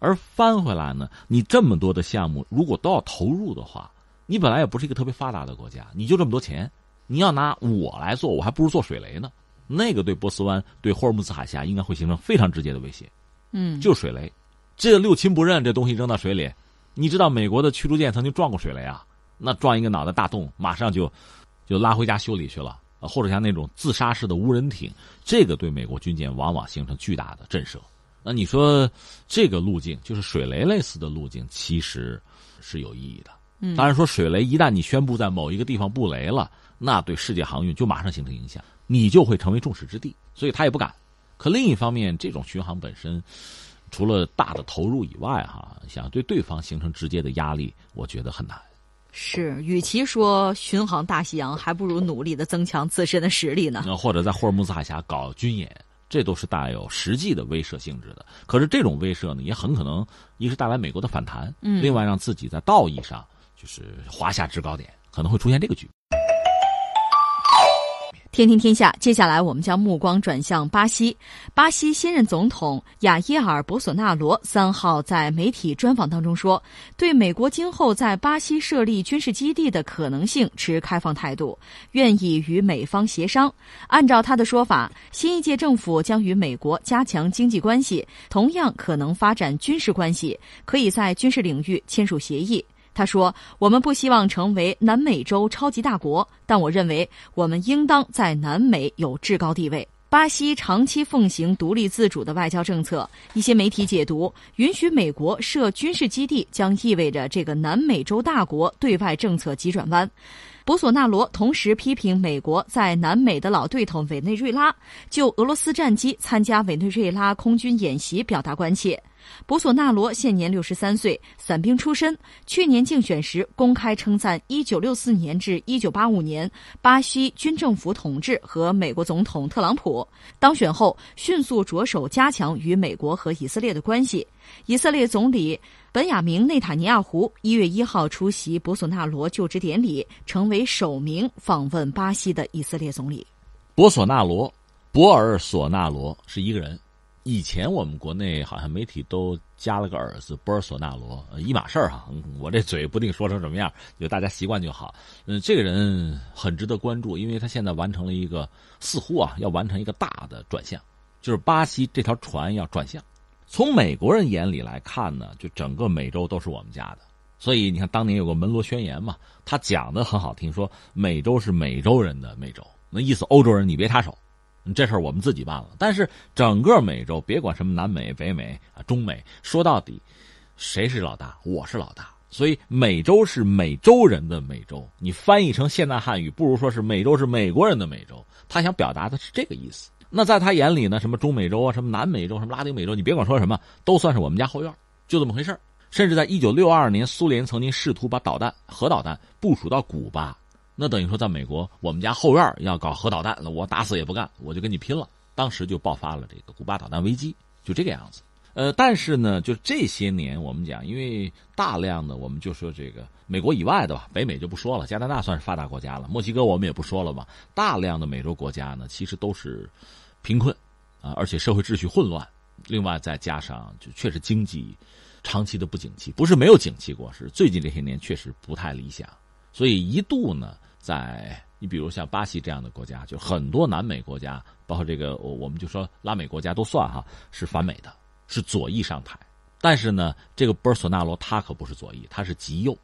而翻回来呢，你这么多的项目，如果都要投入的话，你本来也不是一个特别发达的国家，你就这么多钱，你要拿我来做，我还不如做水雷呢。那个对波斯湾、对霍尔木兹海峡应该会形成非常直接的威胁。嗯，就水雷，这六亲不认，这东西扔到水里，你知道美国的驱逐舰曾经撞过水雷啊？那撞一个脑袋大洞，马上就就拉回家修理去了。或者像那种自杀式的无人艇，这个对美国军舰往往形成巨大的震慑。那你说这个路径就是水雷类似的路径，其实是有意义的。嗯，当然说水雷一旦你宣布在某一个地方布雷了，那对世界航运就马上形成影响，你就会成为众矢之的，所以他也不敢。可另一方面，这种巡航本身除了大的投入以外，哈，想对对方形成直接的压力，我觉得很难。是，与其说巡航大西洋，还不如努力的增强自身的实力呢。那或者在霍尔木兹海峡搞军演，这都是带有实际的威慑性质的。可是这种威慑呢，也很可能一是带来美国的反弹，嗯，另外让自己在道义上就是华夏制高点，可能会出现这个局。天听天下，接下来我们将目光转向巴西。巴西新任总统雅耶尔·博索纳罗三号在媒体专访当中说，对美国今后在巴西设立军事基地的可能性持开放态度，愿意与美方协商。按照他的说法，新一届政府将与美国加强经济关系，同样可能发展军事关系，可以在军事领域签署协议。他说：“我们不希望成为南美洲超级大国，但我认为我们应当在南美有至高地位。”巴西长期奉行独立自主的外交政策，一些媒体解读，允许美国设军事基地将意味着这个南美洲大国对外政策急转弯。博索纳罗同时批评美国在南美的老对头委内瑞拉就俄罗斯战机参加委内瑞拉空军演习表达关切。博索纳罗现年六十三岁，伞兵出身。去年竞选时公开称赞一九六四年至一九八五年巴西军政府统治和美国总统特朗普。当选后，迅速着手加强与美国和以色列的关系。以色列总理本雅明内塔尼亚胡一月一号出席博索纳罗就职典礼，成为首名访问巴西的以色列总理。博索纳罗，博尔索纳罗是一个人。以前我们国内好像媒体都加了个“尔”字，波尔索纳罗一码事儿哈。我这嘴不定说成什么样，就大家习惯就好。嗯，这个人很值得关注，因为他现在完成了一个似乎啊要完成一个大的转向，就是巴西这条船要转向。从美国人眼里来看呢，就整个美洲都是我们家的。所以你看，当年有个门罗宣言嘛，他讲的很好听，说美洲是美洲人的美洲，那意思欧洲人你别插手。这事儿我们自己办了，但是整个美洲，别管什么南美、北美啊、中美，说到底，谁是老大？我是老大。所以美洲是美洲人的美洲，你翻译成现代汉语，不如说是美洲是美国人的美洲。他想表达的是这个意思。那在他眼里呢，什么中美洲啊，什么南美洲，什么拉丁美洲，你别管说什么，都算是我们家后院，就这么回事甚至在一九六二年，苏联曾经试图把导弹、核导弹部署到古巴。那等于说，在美国，我们家后院要搞核导弹，那我打死也不干，我就跟你拼了。当时就爆发了这个古巴导弹危机，就这个样子。呃，但是呢，就这些年我们讲，因为大量的我们就说这个美国以外的吧，北美就不说了，加拿大算是发达国家了，墨西哥我们也不说了吧。大量的美洲国家呢，其实都是贫困啊，而且社会秩序混乱。另外再加上就确实经济长期的不景气，不是没有景气过，是最近这些年确实不太理想，所以一度呢。在你比如像巴西这样的国家，就很多南美国家，包括这个我我们就说拉美国家都算哈，是反美的，是左翼上台。但是呢，这个波尔索纳罗他可不是左翼，他是极右。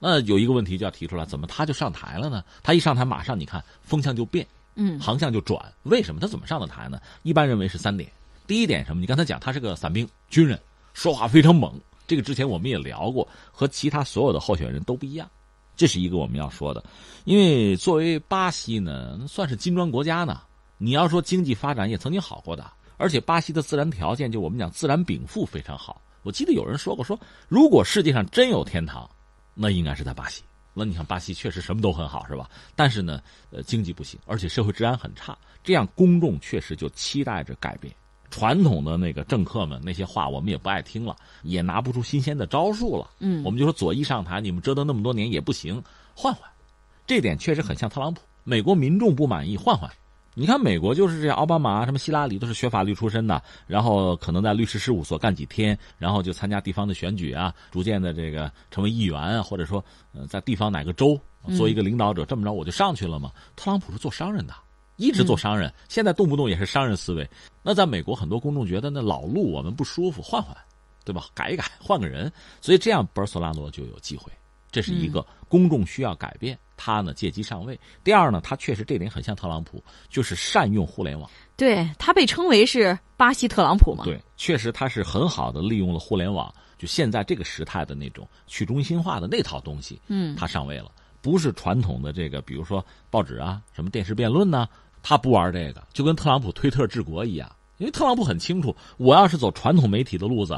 那有一个问题就要提出来，怎么他就上台了呢？他一上台，马上你看风向就变，嗯，航向就转。为什么他怎么上的台呢？一般认为是三点。第一点什么？你刚才讲他是个伞兵军人，说话非常猛。这个之前我们也聊过，和其他所有的候选人都不一样，这是一个我们要说的。因为作为巴西呢，算是金砖国家呢，你要说经济发展也曾经好过的，而且巴西的自然条件就我们讲自然禀赋非常好。我记得有人说过，说如果世界上真有天堂，那应该是在巴西。那你看巴西确实什么都很好，是吧？但是呢，呃，经济不行，而且社会治安很差，这样公众确实就期待着改变。传统的那个政客们那些话我们也不爱听了，也拿不出新鲜的招数了。嗯，我们就说左翼上台，你们折腾那么多年也不行，换换。这点确实很像特朗普。美国民众不满意，换换。你看美国就是这样，奥巴马、什么希拉里都是学法律出身的，然后可能在律师事务所干几天，然后就参加地方的选举啊，逐渐的这个成为议员啊，或者说呃在地方哪个州做一个领导者，这么着我就上去了嘛。特朗普是做商人的，一直做商人，现在动不动也是商人思维。那在美国很多公众觉得那老路我们不舒服，换换，对吧？改一改，换个人，所以这样博尔索纳罗就有机会。这是一个公众需要改变。他呢借机上位。第二呢，他确实这点很像特朗普，就是善用互联网。对他被称为是巴西特朗普嘛？对，确实他是很好的利用了互联网，就现在这个时态的那种去中心化的那套东西。嗯，他上位了，不是传统的这个，比如说报纸啊，什么电视辩论呢？他不玩这个，就跟特朗普推特治国一样。因为特朗普很清楚，我要是走传统媒体的路子。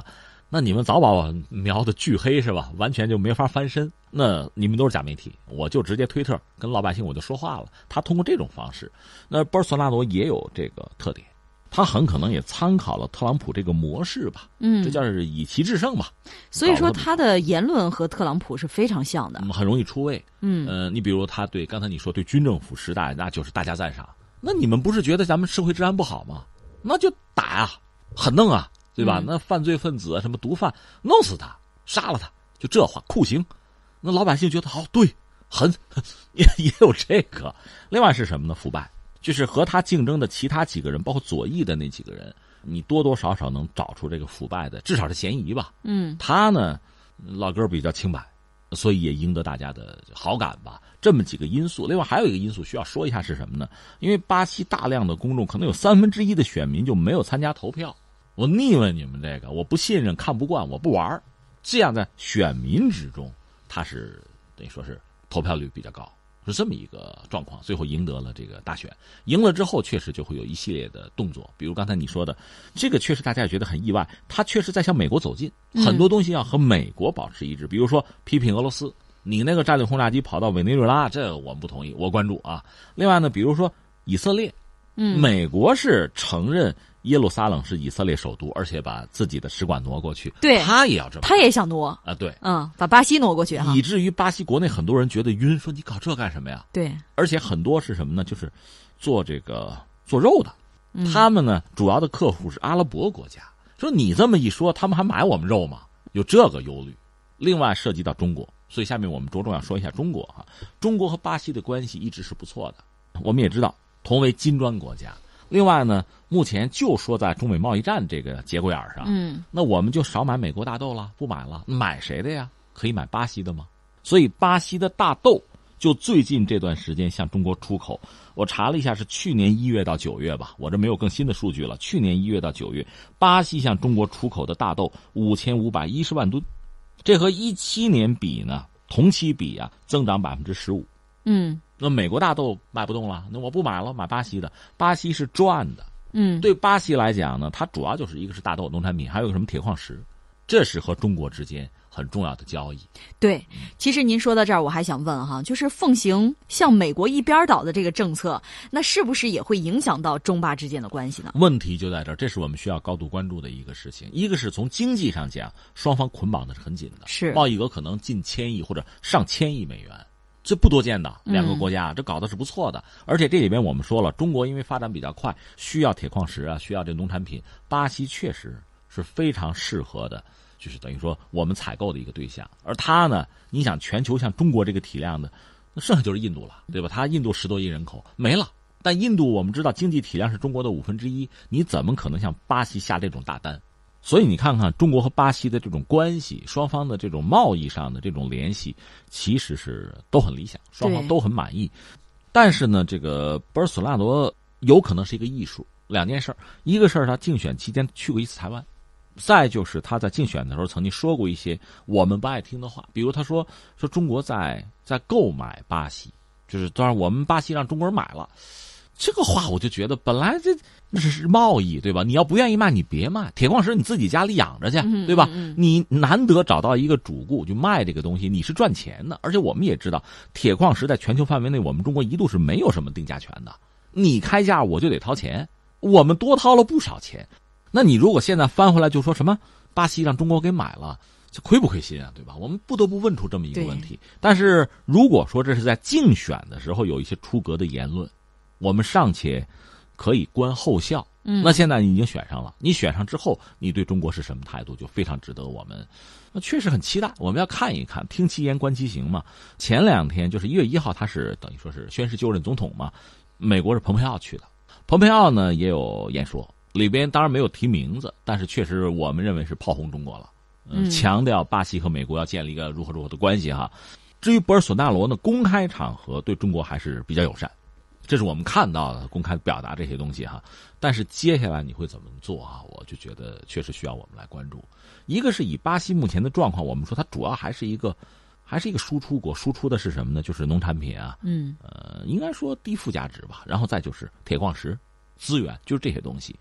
那你们早把我描的巨黑是吧？完全就没法翻身。那你们都是假媒体，我就直接推特跟老百姓我就说话了。他通过这种方式，那波尔索纳罗也有这个特点，他很可能也参考了特朗普这个模式吧。嗯，这叫是以其制胜吧。所以说他的言论和特朗普是非常像的，很容易出位。嗯，呃，你比如他对刚才你说对军政府时代，那就是大加赞赏。那你们不是觉得咱们社会治安不好吗？那就打呀，狠弄啊。对吧？那犯罪分子啊，什么毒贩，弄死他，杀了他，就这话，酷刑。那老百姓觉得好，对，狠，<laughs> 也也有这个。另外是什么呢？腐败，就是和他竞争的其他几个人，包括左翼的那几个人，你多多少少能找出这个腐败的，至少是嫌疑吧。嗯，他呢，老哥比较清白，所以也赢得大家的好感吧。这么几个因素，另外还有一个因素需要说一下是什么呢？因为巴西大量的公众，可能有三分之一的选民就没有参加投票。我腻歪你们这个，我不信任，看不惯，我不玩这样在选民之中，他是等于说是投票率比较高，是这么一个状况。最后赢得了这个大选，赢了之后确实就会有一系列的动作，比如刚才你说的，这个确实大家也觉得很意外，他确实在向美国走近，很多东西要和美国保持一致，比如说批评俄罗斯，你那个战略轰炸机跑到委内瑞拉，这我们不同意，我关注啊。另外呢，比如说以色列，嗯，美国是承认。耶路撒冷是以色列首都，而且把自己的使馆挪过去，对他也要这么，他也想挪啊，对，嗯，把巴西挪过去，以至于巴西国内很多人觉得晕，说你搞这干什么呀？对，而且很多是什么呢？就是做这个做肉的，嗯、他们呢主要的客户是阿拉伯国家，说你这么一说，他们还买我们肉吗？有这个忧虑。另外涉及到中国，所以下面我们着重要说一下中国哈。中国和巴西的关系一直是不错的，我们也知道同为金砖国家。另外呢，目前就说在中美贸易战这个节骨眼上，嗯，那我们就少买美国大豆了，不买了，买谁的呀？可以买巴西的吗？所以巴西的大豆就最近这段时间向中国出口，我查了一下，是去年一月到九月吧，我这没有更新的数据了。去年一月到九月，巴西向中国出口的大豆五千五百一十万吨，这和一七年比呢，同期比啊，增长百分之十五。嗯。那美国大豆卖不动了，那我不买了，买巴西的。巴西是赚的，嗯，对巴西来讲呢，它主要就是一个是大豆农产品，还有个什么铁矿石，这是和中国之间很重要的交易。对，其实您说到这儿，我还想问哈，就是奉行向美国一边倒的这个政策，那是不是也会影响到中巴之间的关系呢？问题就在这儿，这是我们需要高度关注的一个事情。一个是从经济上讲，双方捆绑的是很紧的，是贸易额可能近千亿或者上千亿美元。这不多见的两个国家，这搞的是不错的。而且这里边我们说了，中国因为发展比较快，需要铁矿石啊，需要这农产品。巴西确实是非常适合的，就是等于说我们采购的一个对象。而它呢，你想全球像中国这个体量的，那剩下就是印度了，对吧？它印度十多亿人口没了，但印度我们知道经济体量是中国的五分之一，你怎么可能向巴西下这种大单？所以你看看中国和巴西的这种关系，双方的这种贸易上的这种联系，其实是都很理想，双方都很满意。但是呢，这个博尔索纳罗有可能是一个艺术。两件事儿，一个事儿他竞选期间去过一次台湾，再就是他在竞选的时候曾经说过一些我们不爱听的话，比如他说说中国在在购买巴西，就是当然我们巴西让中国人买了，这个话我就觉得本来这那是贸易对吧？你要不愿意卖，你别卖，铁矿石你自己家里养着去，对吧？你难得找到一个主顾就卖这个东西，你是赚钱的。而且我们也知道，铁矿石在全球范围内，我们中国一度是没有什么定价权的，你开价我就得掏钱，我们多掏了不少钱。那你如果现在翻回来就说什么巴西让中国给买了，这亏不亏心啊？对吧？我们不得不问出这么一个问题。但是如果说这是在竞选的时候有一些出格的言论，我们尚且可以观后效。嗯，那现在你已经选上了，你选上之后，你对中国是什么态度，就非常值得我们，那确实很期待。我们要看一看，听其言观其行嘛。前两天就是一月一号，他是等于说是宣誓就任总统嘛。美国是蓬佩奥去的，蓬佩奥呢也有演说。里边当然没有提名字，但是确实我们认为是炮轰中国了，嗯，强调巴西和美国要建立一个如何如何的关系哈。至于博尔索纳罗呢，公开场合对中国还是比较友善，这是我们看到的公开表达这些东西哈。但是接下来你会怎么做啊？我就觉得确实需要我们来关注。一个是以巴西目前的状况，我们说它主要还是一个还是一个输出国，输出的是什么呢？就是农产品啊，嗯，呃，应该说低附加值吧。然后再就是铁矿石。资源就是这些东西，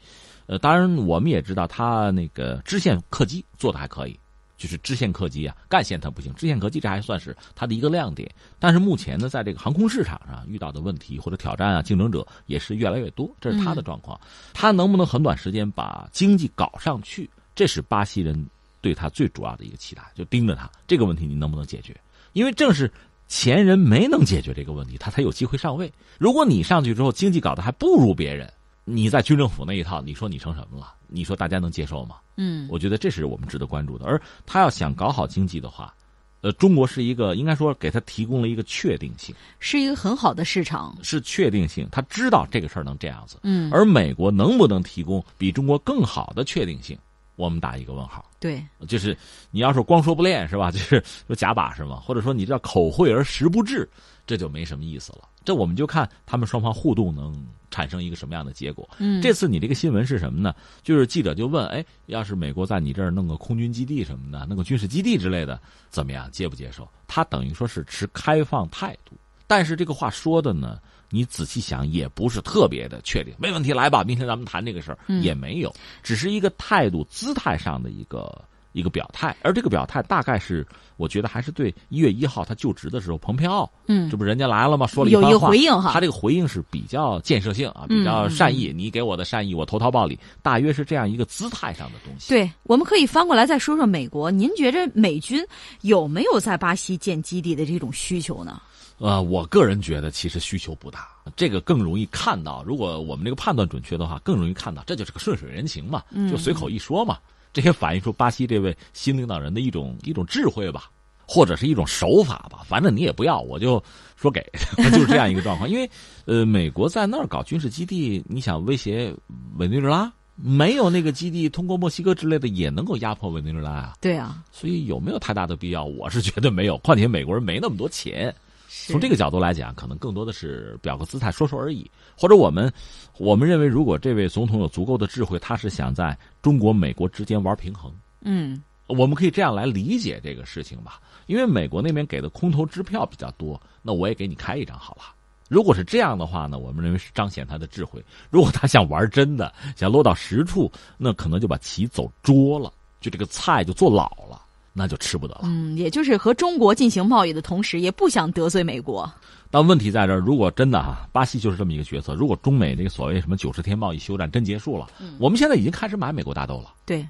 呃，当然我们也知道它那个支线客机做的还可以，就是支线客机啊，干线它不行，支线客机这还算是它的一个亮点。但是目前呢，在这个航空市场上遇到的问题或者挑战啊，竞争者也是越来越多，这是它的状况。它能不能很短时间把经济搞上去，这是巴西人对他最主要的一个期待，就盯着他这个问题你能不能解决？因为正是前人没能解决这个问题，他才有机会上位。如果你上去之后经济搞得还不如别人。你在军政府那一套，你说你成什么了？你说大家能接受吗？嗯，我觉得这是我们值得关注的。而他要想搞好经济的话，呃，中国是一个应该说给他提供了一个确定性，是一个很好的市场，是确定性。他知道这个事儿能这样子。嗯，而美国能不能提供比中国更好的确定性？我们打一个问号。对，就是你要是光说不练是吧？<laughs> 就是说假把式嘛，或者说你这叫口惠而实不至，这就没什么意思了。这我们就看他们双方互动能产生一个什么样的结果。嗯，这次你这个新闻是什么呢？就是记者就问，哎，要是美国在你这儿弄个空军基地什么的，弄个军事基地之类的，怎么样？接不接受？他等于说是持开放态度，但是这个话说的呢，你仔细想也不是特别的确定。没问题，来吧，明天咱们谈这个事儿，也没有，只是一个态度姿态上的一个。一个表态，而这个表态大概是，我觉得还是对一月一号他就职的时候，蓬佩奥，嗯，这不人家来了吗？说了一番话，有一个回应哈，他这个回应是比较建设性啊，比较善意。你给我的善意，我投桃报李，大约是这样一个姿态上的东西。对，我们可以翻过来再说说美国，您觉着美军有没有在巴西建基地的这种需求呢？呃，我个人觉得其实需求不大，这个更容易看到。如果我们这个判断准确的话，更容易看到，这就是个顺水人情嘛，就随口一说嘛。这也反映出巴西这位新领导人的一种一种智慧吧，或者是一种手法吧。反正你也不要，我就说给，<laughs> 就是这样一个状况。因为，呃，美国在那儿搞军事基地，你想威胁委内瑞拉，没有那个基地，通过墨西哥之类的也能够压迫委内瑞拉啊。对啊，所以有没有太大的必要？我是觉得没有。况且美国人没那么多钱。从这个角度来讲，可能更多的是表个姿态，说说而已。或者我们，我们认为，如果这位总统有足够的智慧，他是想在中国、美国之间玩平衡。嗯，我们可以这样来理解这个事情吧。因为美国那边给的空头支票比较多，那我也给你开一张好了。如果是这样的话呢，我们认为是彰显他的智慧。如果他想玩真的，想落到实处，那可能就把棋走拙了，就这个菜就做老了。那就吃不得了。嗯，也就是和中国进行贸易的同时，也不想得罪美国。但问题在这儿，如果真的哈，巴西就是这么一个角色。如果中美这个所谓什么九十天贸易休战真结束了，我们现在已经开始买美国大豆了。对，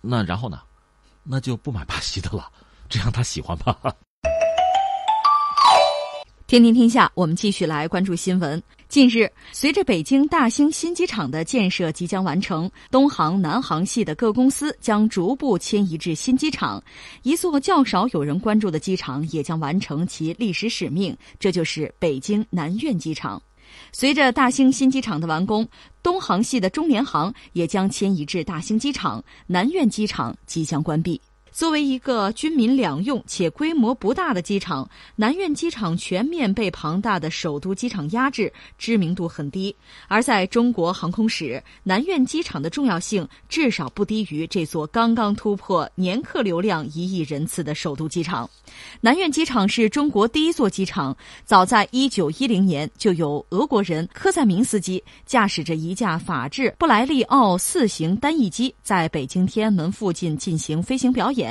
那然后呢？那就不买巴西的了，这样他喜欢吗？天天天下，我们继续来关注新闻。近日，随着北京大兴新机场的建设即将完成，东航、南航系的各公司将逐步迁移至新机场，一座较少有人关注的机场也将完成其历史使命，这就是北京南苑机场。随着大兴新机场的完工，东航系的中联航也将迁移至大兴机场，南苑机场即将关闭。作为一个军民两用且规模不大的机场，南苑机场全面被庞大的首都机场压制，知名度很低。而在中国航空史，南苑机场的重要性至少不低于这座刚刚突破年客流量一亿人次的首都机场。南苑机场是中国第一座机场，早在一九一零年就有俄国人科赞明斯基驾驶着一架法制布莱利奥四型单翼机，在北京天安门附近进行飞行表演。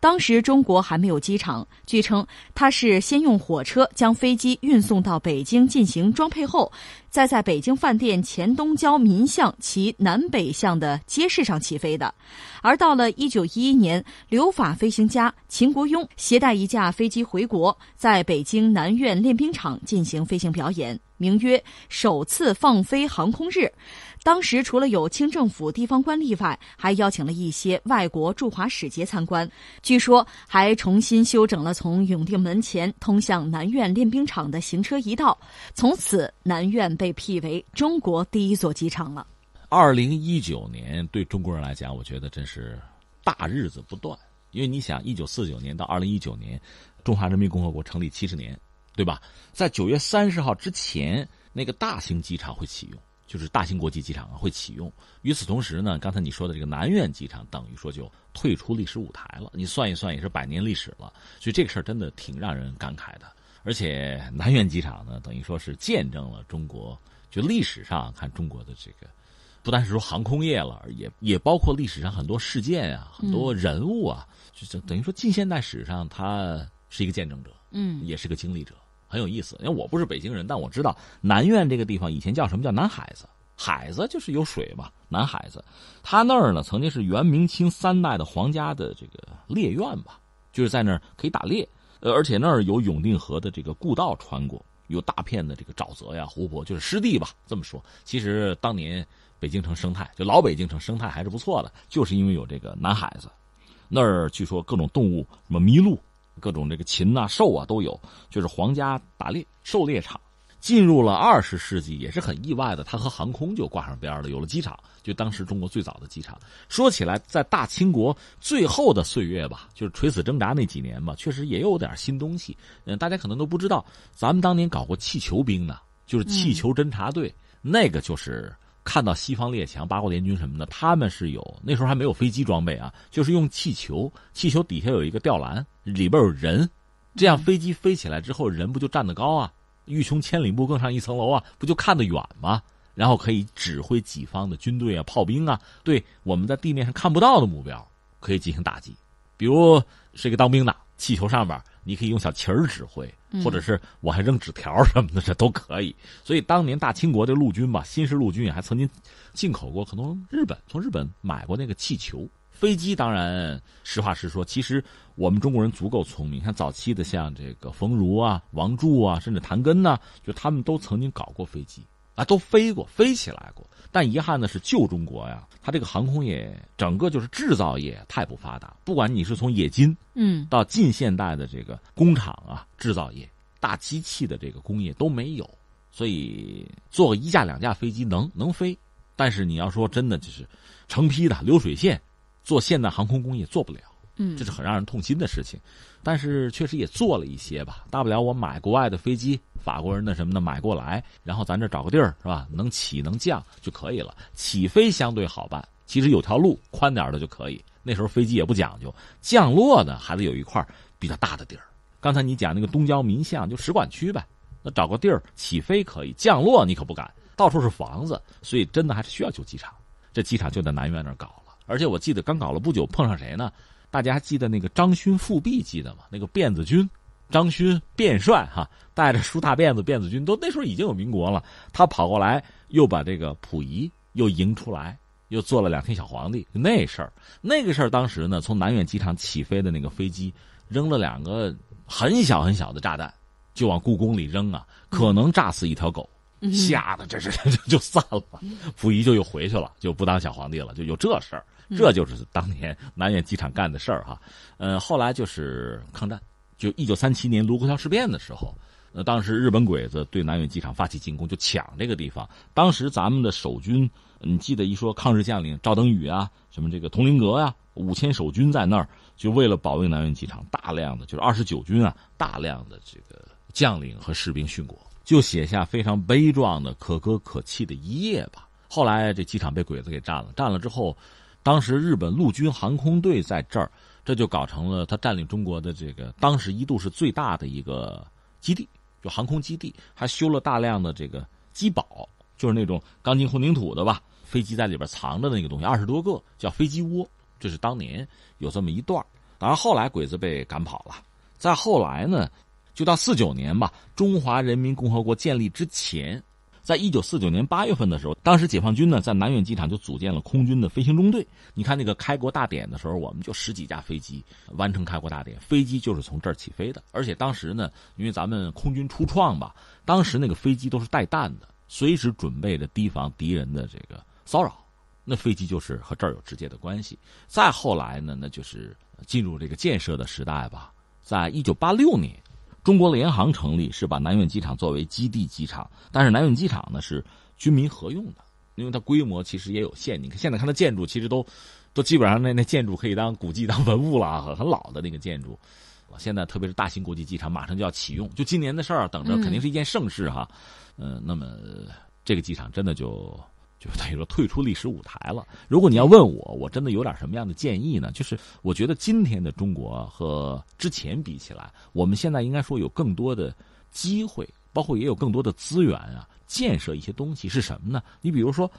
当时中国还没有机场，据称他是先用火车将飞机运送到北京进行装配后，再在北京饭店前东郊民巷其南北向的街市上起飞的。而到了一九一一年，留法飞行家秦国庸携带一架飞机回国，在北京南苑练兵场进行飞行表演，名曰“首次放飞航空日”。当时除了有清政府地方官吏外，还邀请了一些外国驻华使节参观。据说还重新修整了从永定门前通向南苑练兵场的行车一道。从此，南苑被辟为中国第一座机场了。二零一九年对中国人来讲，我觉得真是大日子不断。因为你想，一九四九年到二零一九年，中华人民共和国成立七十年，对吧？在九月三十号之前，那个大型机场会启用。就是大兴国际机场啊会启用。与此同时呢，刚才你说的这个南苑机场，等于说就退出历史舞台了。你算一算，也是百年历史了。所以这个事儿真的挺让人感慨的。而且南苑机场呢，等于说是见证了中国就历史上看中国的这个，不单是说航空业了，也也包括历史上很多事件啊，很多人物啊，就等于说近现代史上他是一个见证者，嗯，也是个经历者。很有意思，因为我不是北京人，但我知道南苑这个地方以前叫什么叫南海子，海子就是有水嘛，南海子，他那儿呢曾经是元明清三代的皇家的这个猎苑吧，就是在那儿可以打猎，呃，而且那儿有永定河的这个故道穿过，有大片的这个沼泽呀、湖泊，就是湿地吧。这么说，其实当年北京城生态，就老北京城生态还是不错的，就是因为有这个南海子，那儿据说各种动物，什么麋鹿。各种这个禽呐、兽啊都有，就是皇家打猎狩猎场。进入了二十世纪，也是很意外的，它和航空就挂上边了，有了机场，就当时中国最早的机场。说起来，在大清国最后的岁月吧，就是垂死挣扎那几年吧，确实也有点新东西。嗯，大家可能都不知道，咱们当年搞过气球兵呢，就是气球侦察队，那个就是。看到西方列强、八国联军什么的，他们是有那时候还没有飞机装备啊，就是用气球，气球底下有一个吊篮，里边有人，这样飞机飞起来之后，人不就站得高啊？欲穷千里目，更上一层楼啊，不就看得远吗？然后可以指挥己方的军队啊、炮兵啊，对我们在地面上看不到的目标可以进行打击，比如是一个当兵的，气球上边你可以用小旗儿指挥。或者是我还扔纸条什么的，这都可以。所以当年大清国的陆军吧，新式陆军也还曾经进口过，可能日本从日本买过那个气球、飞机。当然，实话实说，其实我们中国人足够聪明。像早期的像这个冯如啊、王柱啊，甚至谭根呐，就他们都曾经搞过飞机啊，都飞过、飞起来过。但遗憾的是，旧中国呀，它这个航空业整个就是制造业太不发达。不管你是从冶金，嗯，到近现代的这个工厂啊，制造业、大机器的这个工业都没有，所以做个一架两架飞机能能飞，但是你要说真的就是成批的流水线做现代航空工业做不了，嗯，这是很让人痛心的事情。但是确实也做了一些吧，大不了我买国外的飞机，法国人的什么的买过来，然后咱这找个地儿是吧，能起能降就可以了。起飞相对好办，其实有条路宽点的就可以。那时候飞机也不讲究，降落呢还得有一块比较大的地儿。刚才你讲那个东郊民巷就使馆区呗，那找个地儿起飞可以，降落你可不敢，到处是房子，所以真的还是需要修机场。这机场就在南苑那儿搞了，而且我记得刚搞了不久，碰上谁呢？大家还记得那个张勋复辟记得吗？那个辫子军，张勋辫帅哈，带着梳大辫子辫子军，都那时候已经有民国了。他跑过来，又把这个溥仪又迎出来，又做了两天小皇帝。那事儿，那个事儿，当时呢，从南苑机场起飞的那个飞机，扔了两个很小很小的炸弹，就往故宫里扔啊，可能炸死一条狗，吓得这是 <laughs> 就就散了。溥仪就又回去了，就不当小皇帝了，就有这事儿。这就是当年南苑机场干的事儿哈，呃，后来就是抗战，就一九三七年卢沟桥事变的时候，呃，当时日本鬼子对南苑机场发起进攻，就抢这个地方。当时咱们的守军，你记得一说抗日将领赵登禹啊，什么这个佟麟阁呀，五千守军在那儿，就为了保卫南苑机场，大量的就是二十九军啊，大量的这个将领和士兵殉国，就写下非常悲壮的、可歌可泣的一页吧。后来这机场被鬼子给占了，占了之后，当时日本陆军航空队在这儿，这就搞成了他占领中国的这个当时一度是最大的一个基地，就航空基地，还修了大量的这个机堡，就是那种钢筋混凝土的吧。飞机在里边藏着的那个东西，二十多个叫飞机窝，这是当年有这么一段当然后来鬼子被赶跑了。再后来呢，就到四九年吧，中华人民共和国建立之前，在一九四九年八月份的时候，当时解放军呢在南苑机场就组建了空军的飞行中队。你看那个开国大典的时候，我们就十几架飞机完成开国大典，飞机就是从这儿起飞的。而且当时呢，因为咱们空军初创吧，当时那个飞机都是带弹的，随时准备着提防敌人的这个。骚扰，那飞机就是和这儿有直接的关系。再后来呢，那就是进入这个建设的时代吧。在一九八六年，中国联航成立，是把南苑机场作为基地机场。但是南苑机场呢是军民合用的，因为它规模其实也有限。你看现在看它建筑，其实都都基本上那那建筑可以当古迹、当文物了，很很老的那个建筑。现在特别是大型国际机场马上就要启用，就今年的事儿，等着肯定是一件盛事哈。嗯，那么这个机场真的就。就等于说退出历史舞台了。如果你要问我，我真的有点什么样的建议呢？就是我觉得今天的中国和之前比起来，我们现在应该说有更多的机会，包括也有更多的资源啊，建设一些东西是什么呢？你比如说，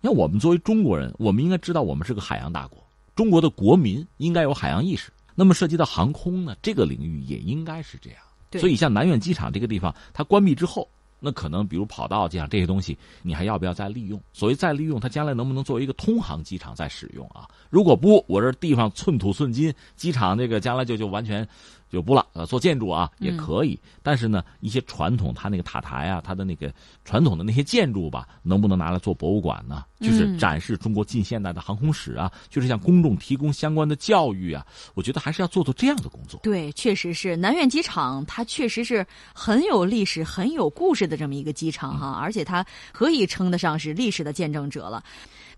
那我们作为中国人，我们应该知道我们是个海洋大国，中国的国民应该有海洋意识。那么涉及到航空呢，这个领域也应该是这样。所以像南苑机场这个地方，它关闭之后。那可能，比如跑道这样这些东西，你还要不要再利用？所谓再利用，它将来能不能作为一个通航机场再使用啊？如果不，我这地方寸土寸金，机场这个将来就就完全。就不了，呃，做建筑啊也可以，但是呢，一些传统，它那个塔台啊，它的那个传统的那些建筑吧，能不能拿来做博物馆呢？就是展示中国近现代的航空史啊，就是向公众提供相关的教育啊，我觉得还是要做做这样的工作。对，确实是南苑机场，它确实是很有历史、很有故事的这么一个机场哈，而且它可以称得上是历史的见证者了。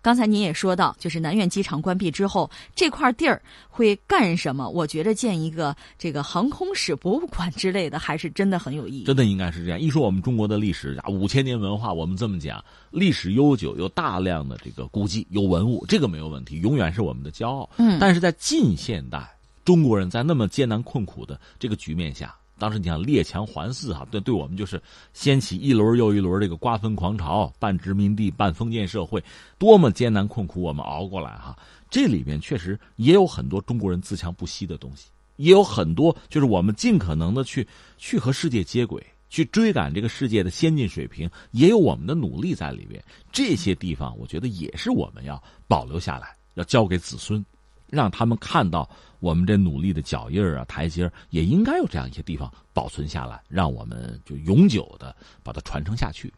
刚才您也说到，就是南苑机场关闭之后，这块地儿会干什么？我觉得建一个这个航空史博物馆之类的，还是真的很有意义。真的应该是这样。一说我们中国的历史啊，五千年文化，我们这么讲，历史悠久，有大量的这个古迹、有文物，这个没有问题，永远是我们的骄傲。嗯，但是在近现代，中国人在那么艰难困苦的这个局面下。当时你想列强环伺哈，对对我们就是掀起一轮又一轮这个瓜分狂潮，半殖民地半封建社会，多么艰难困苦，我们熬过来哈。这里面确实也有很多中国人自强不息的东西，也有很多就是我们尽可能的去去和世界接轨，去追赶这个世界的先进水平，也有我们的努力在里边。这些地方我觉得也是我们要保留下来，要交给子孙。让他们看到我们这努力的脚印啊，台阶也应该有这样一些地方保存下来，让我们就永久的把它传承下去。